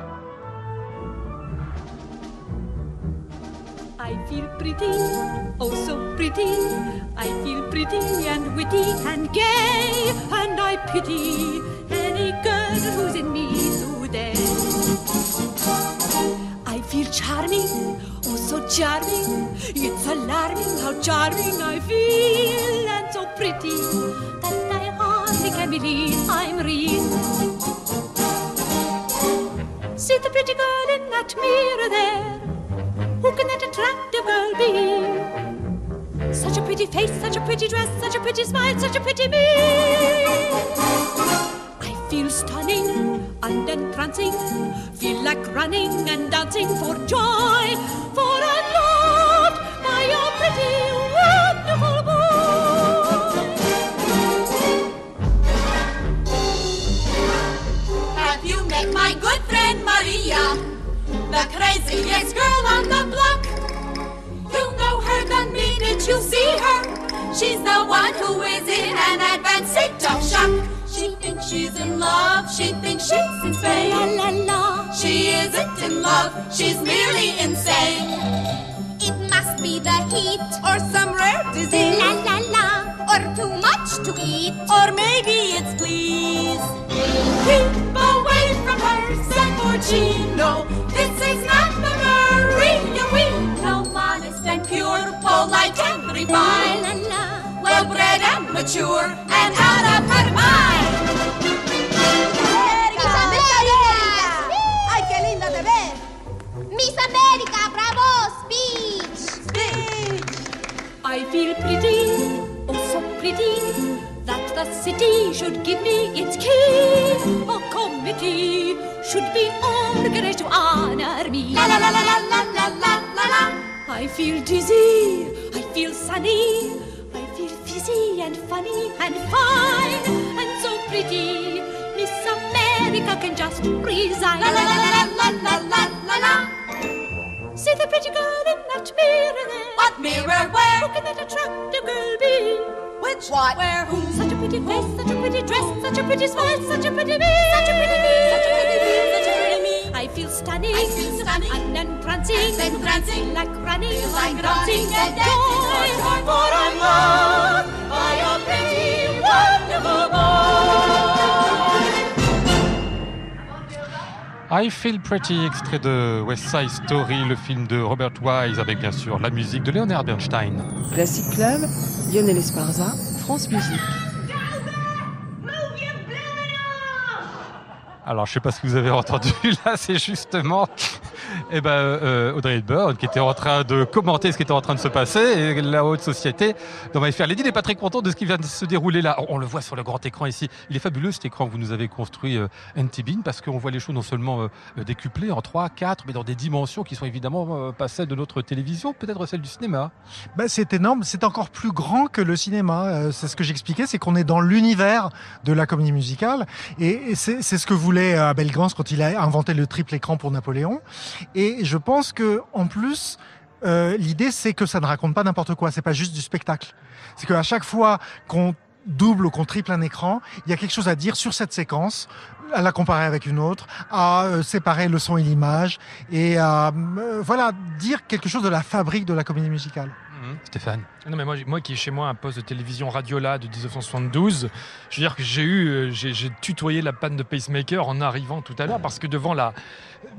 I feel pretty, oh so pretty. I feel pretty and witty and gay, and I pity any girl who's in me today. Feel charming, oh so charming. It's alarming how charming I feel, and so pretty that I hardly can believe I'm real. See the pretty girl in that mirror there. Who can that attractive girl be? Such a pretty face, such a pretty dress, such a pretty smile, such a pretty me. Feel stunning and entrancing, feel like running and dancing for joy, for I'm loved by your pretty, wonderful boy. Have you met my good friend Maria? The craziest girl on the block. You know her the minute you see her. She's the one who is in an advanced state of shock. She's in love. She thinks she's insane. La la la. She isn't in love. She's merely insane. It must be the heat or some rare disease. La la la. Or too much to eat. Or maybe it's please. Keep away from her, Samborgino. This is not the Maria we know. Modest and pure, polite and refined. Well bred and mature, and out of her mind. The city should give me its key. A committee should be organized to honor me. La la la la la la la la la. I feel dizzy, I feel sunny, I feel fizzy and funny and fine and so pretty. Miss America can just resign. La la la la la la la la la. See the pretty girl in that mirror there. What mirror? Where? Who can that attractive girl be? Which? What? Where? Who? Such a pretty face, such a pretty dress, such a pretty smile, such a pretty me. Such a pretty me, such a pretty me, such a pretty me. I feel stunning, I feel stunning, and entrancing, and entrancing, feel like running, feel like dancing, running and dancing joy, for I'm loved by a pretty, wonderful boy. I Feel Pretty, extrait de West Side Story, le film de Robert Wise, avec bien sûr la musique de Leonard Bernstein. Classic Club, Lionel Esparza, France Musique. Alors, je sais pas ce que vous avez entendu là, c'est justement eh ben, euh, Audrey Hepburn qui était en train de commenter ce qui était en train de se passer et la haute société dans My Fair Lady n'est pas très content de ce qui vient de se dérouler là. On le voit sur le grand écran ici. Il est fabuleux cet écran que vous nous avez construit, euh, NTBIN, parce qu'on voit les choses non seulement euh, décuplées en 3, 4, mais dans des dimensions qui sont évidemment euh, pas celles de notre télévision, peut-être celles du cinéma. Bah, c'est énorme, c'est encore plus grand que le cinéma. Euh, c'est ce que j'expliquais, c'est qu'on est dans l'univers de la comédie musicale. Et, c'est ce que voulait Abel Gance quand il a inventé le triple écran pour Napoléon. Je pense que en plus, euh, l'idée c'est que ça ne raconte pas n'importe quoi. C'est pas juste du spectacle. C'est qu'à chaque fois qu'on double ou qu'on triple un écran, il y a quelque chose à dire sur cette séquence, à la comparer avec une autre, à euh, séparer le son et l'image, et à euh, voilà dire quelque chose de la fabrique de la comédie musicale. Stéphane Non mais moi, moi qui ai chez moi un poste de télévision Radiola de 1972, je veux dire que j'ai eu, euh, j'ai tutoyé la panne de pacemaker en arrivant tout à l'heure parce que devant la,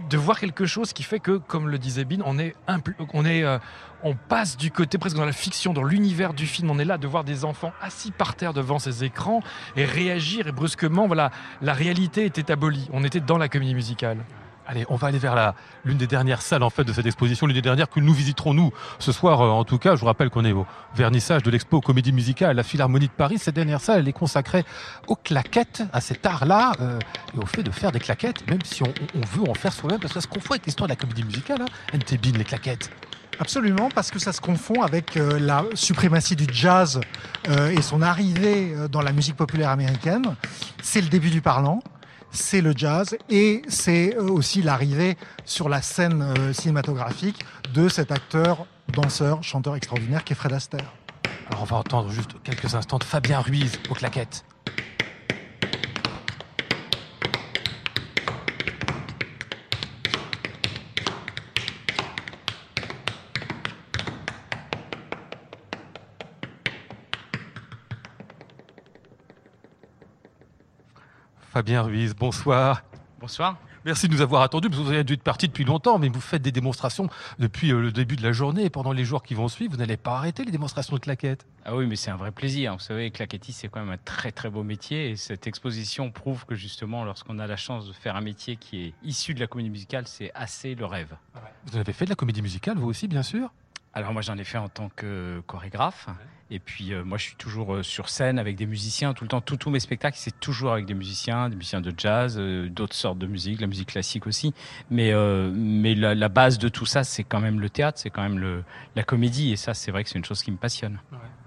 de voir quelque chose qui fait que, comme le disait Bin, on est, on est, euh, on passe du côté presque dans la fiction, dans l'univers du film. On est là de voir des enfants assis par terre devant ces écrans et réagir et brusquement, voilà, la réalité était abolie. On était dans la comédie musicale. Allez, on va aller vers la l'une des dernières salles en fait de cette exposition, l'une des dernières que nous visiterons nous ce soir. euh, en tout cas, je vous rappelle qu'on est au vernissage de l'expo Comédie Musicale à la Philharmonie de Paris. Cette dernière salle, elle est consacrée aux claquettes, à cet art-là euh, et au fait de faire des claquettes, même si on, veut en faire soi-même, parce que ça se confond avec l'histoire de la comédie musicale. Hein. Les claquettes. Absolument, parce que ça se confond avec euh, la suprématie du jazz euh, et son arrivée dans la musique populaire américaine. C'est le début du parlant. C'est le jazz et c'est euh, aussi l'arrivée sur la scène euh, cinématographique de cet acteur, danseur, chanteur extraordinaire qui est Fred Astaire. Alors on va entendre juste quelques instants de Fabien Ruiz aux claquettes. Fabien Ruiz, bonsoir. Bonsoir. Merci de nous avoir attendus, parce que vous avez dû être parti depuis longtemps, mais vous faites des démonstrations depuis euh, le début de la journée et pendant les jours qui vont suivre, vous n'allez pas arrêter les démonstrations de claquettes. Ah oui, mais c'est un vrai plaisir. Vous savez, claquettiste, c'est quand même un très très beau métier et cette exposition prouve que justement, lorsqu'on a la chance de faire un métier qui est issu de la comédie musicale, c'est assez le rêve. Vous avez fait de la comédie musicale, vous aussi, bien sûr? Alors moi, j'en ai fait en tant que chorégraphe. Et puis euh, moi, je suis toujours euh, sur scène avec des musiciens tout le temps. Tous mes spectacles, c'est toujours avec des musiciens, des musiciens de jazz, euh, d'autres sortes de musique, la musique classique aussi. Mais euh, mais la, la base de tout ça, c'est quand même le théâtre, c'est quand même le, la comédie. Et ça, c'est vrai que c'est une chose qui me passionne.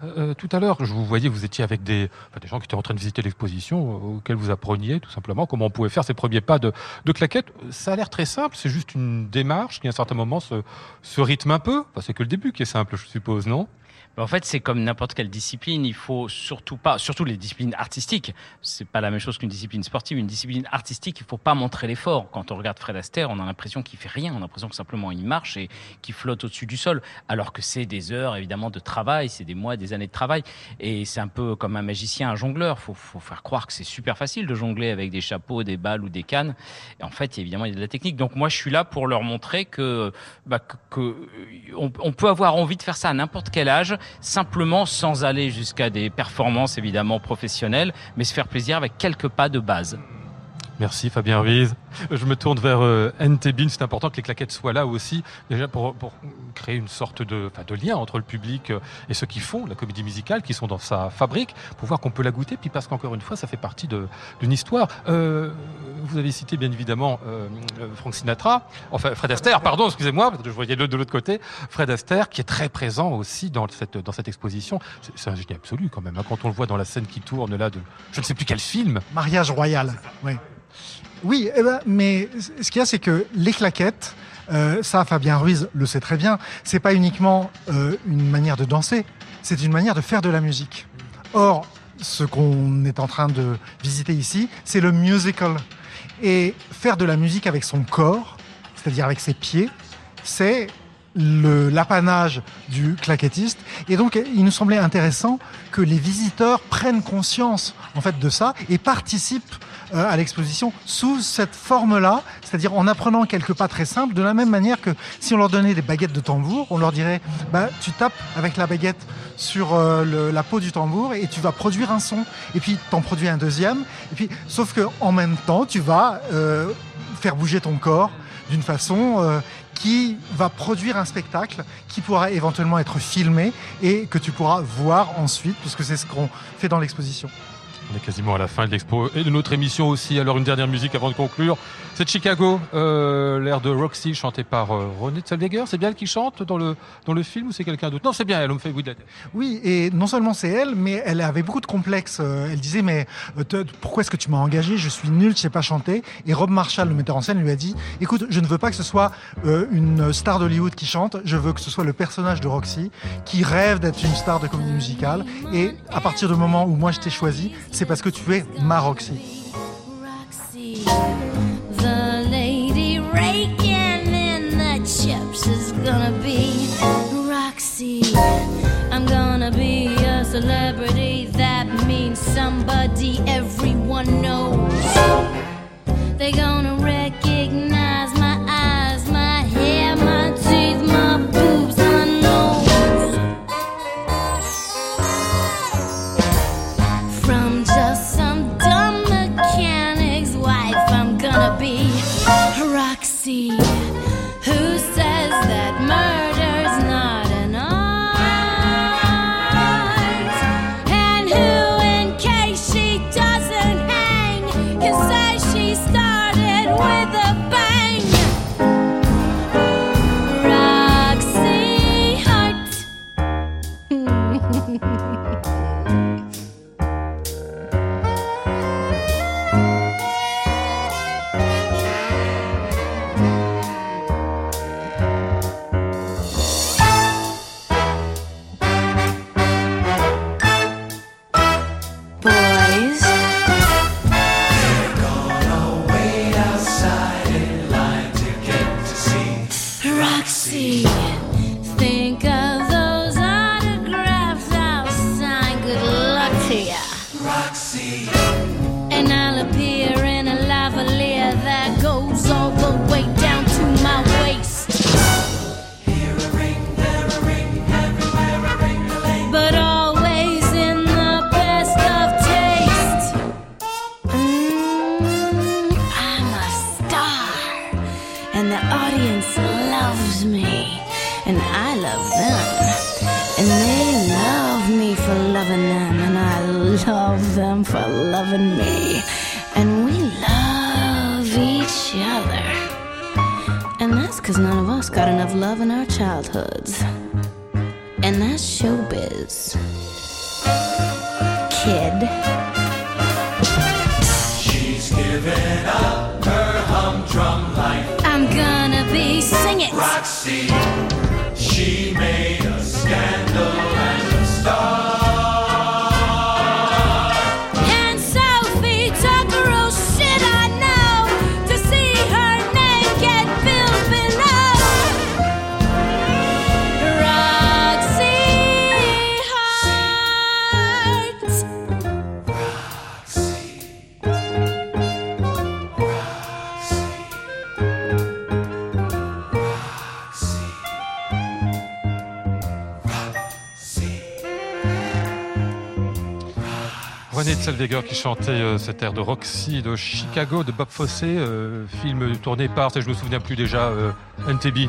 Euh, tout à l'heure, je vous voyais, vous étiez avec des, enfin, des gens qui étaient en train de visiter l'exposition, euh, auxquels vous appreniez tout simplement comment on pouvait faire ses premiers pas de, de claquettes. Ça a l'air très simple, c'est juste une démarche qui à un certain moment se, se rythme un peu. Enfin, c'est que le début qui est simple, je suppose, non? En fait, c'est comme n'importe quelle discipline. Il faut surtout pas, surtout les disciplines artistiques. C'est pas la même chose qu'une discipline sportive. Une discipline artistique, il faut pas montrer l'effort. Quand on regarde Fred Astaire, on a l'impression qu'il fait rien. On a l'impression que simplement il marche et qu'il flotte au-dessus du sol. Alors que c'est des heures, évidemment, de travail. C'est des mois, des années de travail. Et c'est un peu comme un magicien, un jongleur. Faut, faut faire croire que c'est super facile de jongler avec des chapeaux, des balles ou des cannes. Et en fait, évidemment, il y a de la technique. Donc moi, je suis là pour leur montrer que, bah, que, on, on peut avoir envie de faire ça à n'importe quel âge, simplement sans aller jusqu'à des performances évidemment professionnelles, mais se faire plaisir avec quelques pas de base. Merci Fabien Ruiz. Je me tourne vers euh, NTBIN. C'est important que les claquettes soient là aussi, déjà pour, pour créer une sorte de, de lien entre le public euh, et ceux qui font la comédie musicale, qui sont dans sa fabrique, pour voir qu'on peut la goûter, puis parce qu'encore une fois, ça fait partie d'une histoire. Euh, vous avez cité bien évidemment euh, euh, Frank Sinatra, enfin Fred Astaire, pardon, excusez-moi, je voyais de l'autre côté. Fred Astaire, qui est très présent aussi dans cette, dans cette exposition. C'est un génie absolu quand même, hein, quand on le voit dans la scène qui tourne là de je ne sais plus quel film. Mariage royal, oui. Oui, eh ben, mais ce qu'il y a, c'est que les claquettes, euh, ça, Fabien Ruiz le sait très bien, c'est pas uniquement euh, une manière de danser, c'est une manière de faire de la musique. Or, ce qu'on est en train de visiter ici, c'est le musical. Et faire de la musique avec son corps, c'est-à-dire avec ses pieds, c'est l'apanage du claquettiste. Et donc, il nous semblait intéressant que les visiteurs prennent conscience en fait de ça et participent euh, à l'exposition sous cette forme-là, c'est-à-dire en apprenant quelques pas très simples, de la même manière que si on leur donnait des baguettes de tambour, on leur dirait bah, tu tapes avec la baguette sur euh, la peau du tambour et tu vas produire un son, et puis t'en produis un deuxième, et puis sauf que en même temps tu vas euh, faire bouger ton corps d'une façon qui va produire un spectacle qui pourra éventuellement être filmé et que tu pourras voir ensuite, puisque c'est ce qu'on fait dans l'exposition. On est quasiment à la fin de l'expo et de notre émission aussi. Alors une dernière musique avant de conclure. C'est Chicago, euh, l'air de Roxy chanté par euh, René Zellweger. C'est bien elle qui chante dans le, dans le film ou c'est quelqu'un d'autre? Non, c'est bien elle, on me fait oui de la tête. Oui, et non seulement c'est elle, mais elle avait beaucoup de complexes. Euh, Elle disait, mais euh, pourquoi est-ce que tu m'as engagé? Je suis nul, je sais pas chanter. Et Rob Marshall, le metteur en scène, lui a dit, écoute, je ne veux pas que ce soit euh, une star d'Hollywood qui chante, je veux que ce soit le personnage de Roxy qui rêve d'être une star de comédie musicale. Et à partir du moment où moi je t'ai choisi, c'est parce que tu es ma Roxy. they gonna rest? Qui chantait euh, cet air de Roxy de Chicago de Bob Fosse, euh, film tourné par, je me souviens plus déjà, euh, NTB.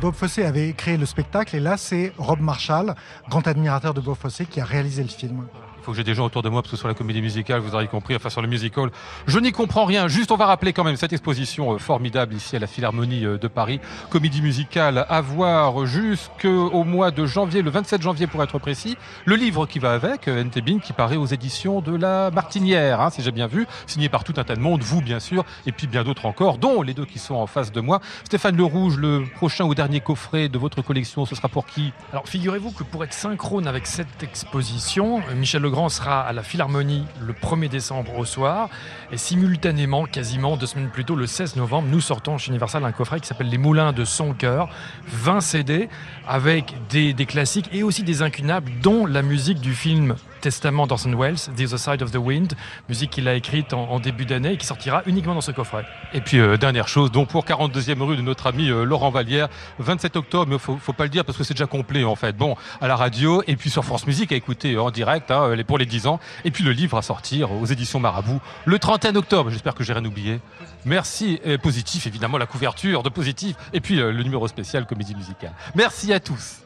Bob Fosse avait créé le spectacle et là c'est Rob Marshall, grand admirateur de Bob Fosse, qui a réalisé le film. Faut que j'ai des gens autour de moi parce que sur la comédie musicale, vous aurez compris, enfin sur le musical, je n'y comprends rien. Juste, on va rappeler quand même cette exposition euh, formidable ici à la Philharmonie euh, de Paris, comédie musicale à voir jusqu'au mois de janvier, le 27 janvier pour être précis. Le livre qui va avec, euh, NT Bin, qui paraît aux éditions de la Martinière, hein, si j'ai bien vu, signé par tout un tas de monde, vous bien sûr, et puis bien d'autres encore, dont les deux qui sont en face de moi. Stéphane Le Rouge, le prochain ou dernier coffret de votre collection, ce sera pour qui? Alors figurez-vous que pour être synchrone avec cette exposition, euh, Michel Legrand sera à la Philharmonie le 1er décembre au soir. Et simultanément, quasiment deux semaines plus tôt, le 16 novembre, nous sortons chez Universal un coffret qui s'appelle Les Moulins de son cœur, 20 CD avec des, des classiques et aussi des incunables dont la musique du film Testament d'Orson Welles, The Other Side of the Wind, musique qu'il a écrite en, début d'année et qui sortira uniquement dans ce coffret. Et puis, euh, dernière chose, donc pour 42e rue de notre ami euh, Laurent Vallière, 27 octobre, mais faut, faut pas le dire parce que c'est déjà complet en fait. Bon, à la radio et puis sur France Musique à écouter euh, en direct hein, pour les 10 ans. Et puis le livre à sortir aux éditions Marabout le 31 octobre. J'espère que j'ai rien oublié. Merci. Et positif, évidemment, la couverture de positif. Et puis le numéro spécial comédie musicale. Merci à tous.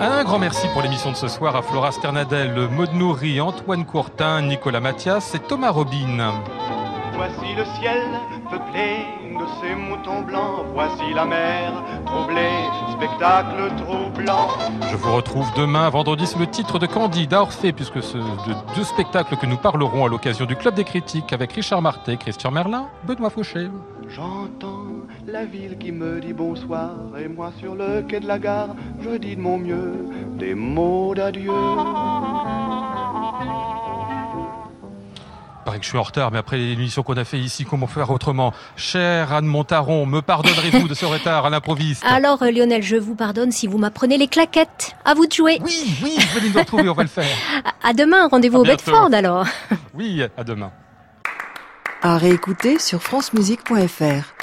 Un grand merci pour l'émission de ce soir à Flora Sternadel, Maud Nourri, Antoine Courtin, Nicolas Mathias et Thomas Robin. Voici le ciel peuplé de ces moutons blancs. Voici la mer troublée, spectacle troublant. Je vous retrouve demain, vendredi, sous le titre de Candide à Orphée, puisque ce de deux spectacles que nous parlerons à l'occasion du Club des critiques avec Richard Martet, Christian Merlin, Benoît Fauché. J'entends la ville qui me dit bonsoir. Et moi sur le quai de la gare, je dis de mon mieux des mots d'adieu. Paraît que je suis en retard, mais après l'émission qu'on a fait ici, comment faire autrement? Cher Anne Montaron, me pardonnerez-vous de ce retard à l'improviste? Alors, euh, Lionel, je vous pardonne si vous m'apprenez les claquettes. À vous de jouer. Oui, oui, venez nous retrouver, on va le faire. À, à demain, rendez-vous À au bientôt. Bedford alors. Oui, à demain. À réécouter sur francemusique.fr.